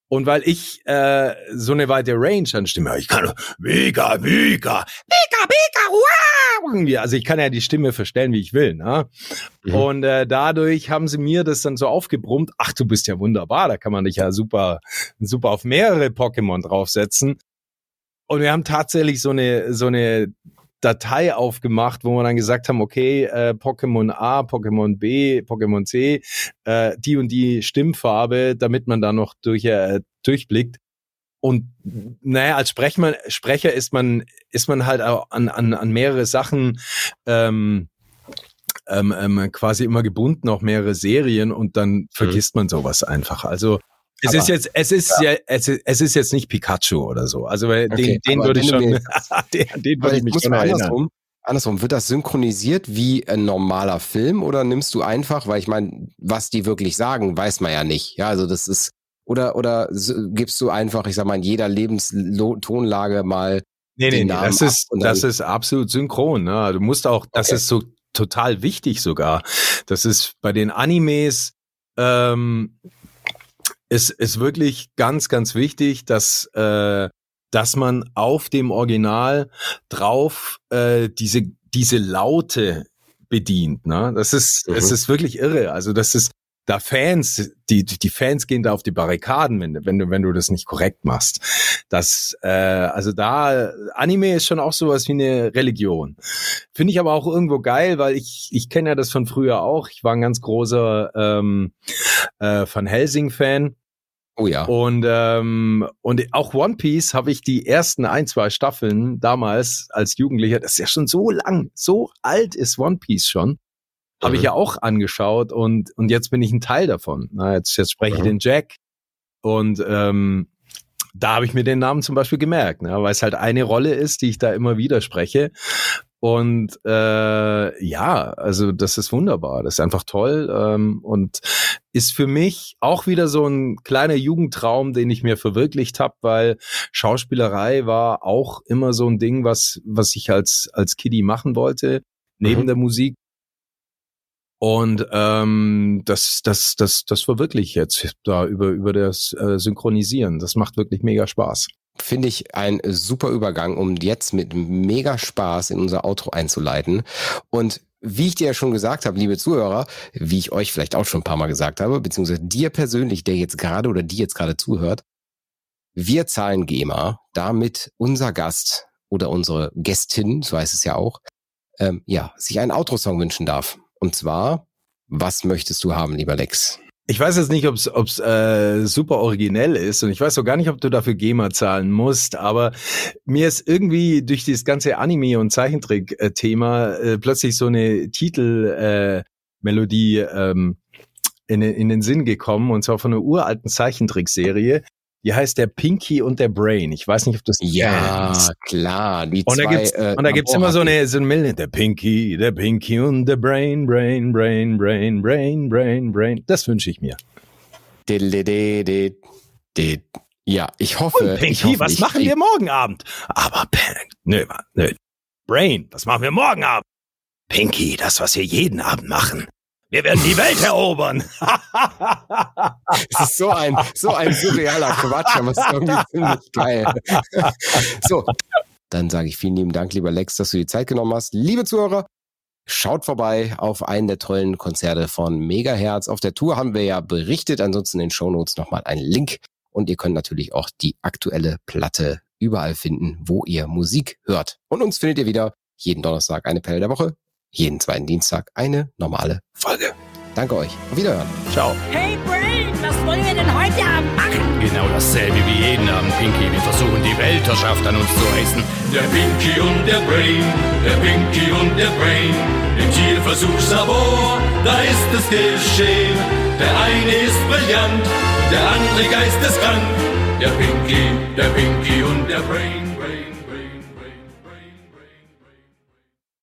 Und weil ich äh, so eine weite Range an Stimme, ich kann Mika, Mika, Mika, wow, irgendwie. Also ich kann ja die Stimme verstellen, wie ich will. Ne? Mhm. Und äh, dadurch haben sie mir das dann so aufgebrummt. Ach, du bist ja wunderbar, da kann man dich ja super, super auf mehrere Pokémon draufsetzen. Und wir haben tatsächlich so eine, so eine Datei aufgemacht, wo wir dann gesagt haben, okay, äh, Pokémon A, Pokémon B, Pokémon C, äh, die und die Stimmfarbe, damit man da noch durch, äh, durchblickt. Und naja, als Sprechmann, Sprecher ist man, ist man halt an, an, an mehrere Sachen ähm, ähm, ähm, quasi immer gebunden, auch mehrere Serien und dann vergisst man sowas einfach. Also es Aber- ist jetzt, es ist ja, es, ist, es ist jetzt nicht Pikachu oder so. Also weil Okay, den, den würde ich schon, den, den würde ich mich schon erinnern. andersrum, andersrum, wird das synchronisiert wie ein normaler Film oder nimmst du einfach, weil ich meine, was die wirklich sagen, weiß man ja nicht. Ja, also das ist, oder, oder gibst du einfach, ich sag mal, in jeder Lebenstonlage mal, Nee, nee, den nee, das ist, das ist absolut synchron. Ne? Du musst auch, das Okay. ist so total wichtig sogar. Das ist bei den Animes, ähm, ist, ist wirklich ganz, ganz wichtig, dass, äh, dass man auf dem Original drauf äh, diese, diese Laute bedient. Ne? Das ist, Mhm. es ist wirklich irre. Also das ist, da Fans, die, die Fans gehen da auf die Barrikaden, wenn, du- wenn du, wenn du das nicht korrekt machst. Das, äh, also da, Anime ist schon auch sowas wie eine Religion. Finde ich aber auch irgendwo geil, weil ich, ich kenne ja das von früher auch. Ich war ein ganz großer ähm, äh, Van Helsing-Fan. oh ja, Und, ähm, und auch One Piece habe ich die ersten ein, zwei Staffeln damals als Jugendlicher, das ist ja schon so lang, so alt ist One Piece schon, habe ich Mhm. ja auch angeschaut und, und jetzt bin ich ein Teil davon. Na, jetzt, jetzt spreche ich Mhm. den Jack und ähm, da habe ich mir den Namen zum Beispiel gemerkt, ne, weil es halt eine Rolle ist, die ich da immer wieder spreche. Und äh, ja, also das ist wunderbar, das ist einfach toll ähm, und ist für mich auch wieder so ein kleiner Jugendtraum, den ich mir verwirklicht habe, weil Schauspielerei war auch immer so ein Ding, was was ich als als Kiddie machen wollte neben Mhm. der Musik. Und ähm, das, das, das, das verwirkliche ich jetzt da über, über das äh, Synchronisieren. Das macht wirklich mega Spaß. finde ich ein super Übergang, um jetzt mit mega Spaß in unser Outro einzuleiten. Und wie ich dir ja schon gesagt habe, liebe Zuhörer, wie ich euch vielleicht auch schon ein paar Mal gesagt habe, beziehungsweise dir persönlich, der jetzt gerade oder die jetzt gerade zuhört, wir zahlen GEMA, damit unser Gast oder unsere Gästin, so heißt es ja auch, ähm, ja, sich einen Outro-Song wünschen darf. Und zwar, was möchtest du haben, lieber Lex? Ich weiß jetzt nicht, ob es äh, super originell ist und ich weiß auch gar nicht, ob du dafür GEMA zahlen musst, aber mir ist irgendwie durch dieses ganze Anime- und Zeichentrick-Thema äh, plötzlich so eine Titelmelodie äh, ähm, in, in den Sinn gekommen und zwar von einer uralten Zeichentrickserie. Die heißt der Pinky und der Brain. Ich weiß nicht, ob das Ja, kennst. klar. Die Und da zwei, gibt's, äh, und da gibt's immer so eine, so eine Melodie. Der Pinky, der Pinky und der Brain, Brain, Brain, Brain, Brain, Brain, Brain. Das wünsche ich mir. Ja, ich hoffe. Und ich Pinky, hoffe, was ich machen wir morgen Abend? Aber nö, nö. Brain, was machen wir morgen Abend? Pinky, das, was wir jeden Abend machen. Wir werden die Welt erobern. Es ist so ein, so ein surrealer Quatsch, aber es ist irgendwie ziemlich geil. so, dann sage ich vielen lieben Dank, lieber Lex, dass du die Zeit genommen hast. Liebe Zuhörer, schaut vorbei auf einen der tollen Konzerte von Megahertz. Auf der Tour haben wir ja berichtet, ansonsten in den Shownotes nochmal einen Link. Und ihr könnt natürlich auch die aktuelle Platte überall finden, wo ihr Musik hört. Und uns findet ihr wieder jeden Donnerstag eine Pelle der Woche, jeden zweiten Dienstag eine normale Folge. Danke euch. Auf Wiederhören. Ciao. Hey Brain, was wollen wir denn heute Abend machen? Genau dasselbe wie jeden Abend, Pinky. Wir versuchen die Weltherrschaft an uns zu reißen. Der Pinky und der Brain, der Pinky und der Brain. Im Tierversuchslabor, da ist es geschehen. Der eine ist brillant, der andere geisteskrank. Der Pinky, der Pinky und der Brain.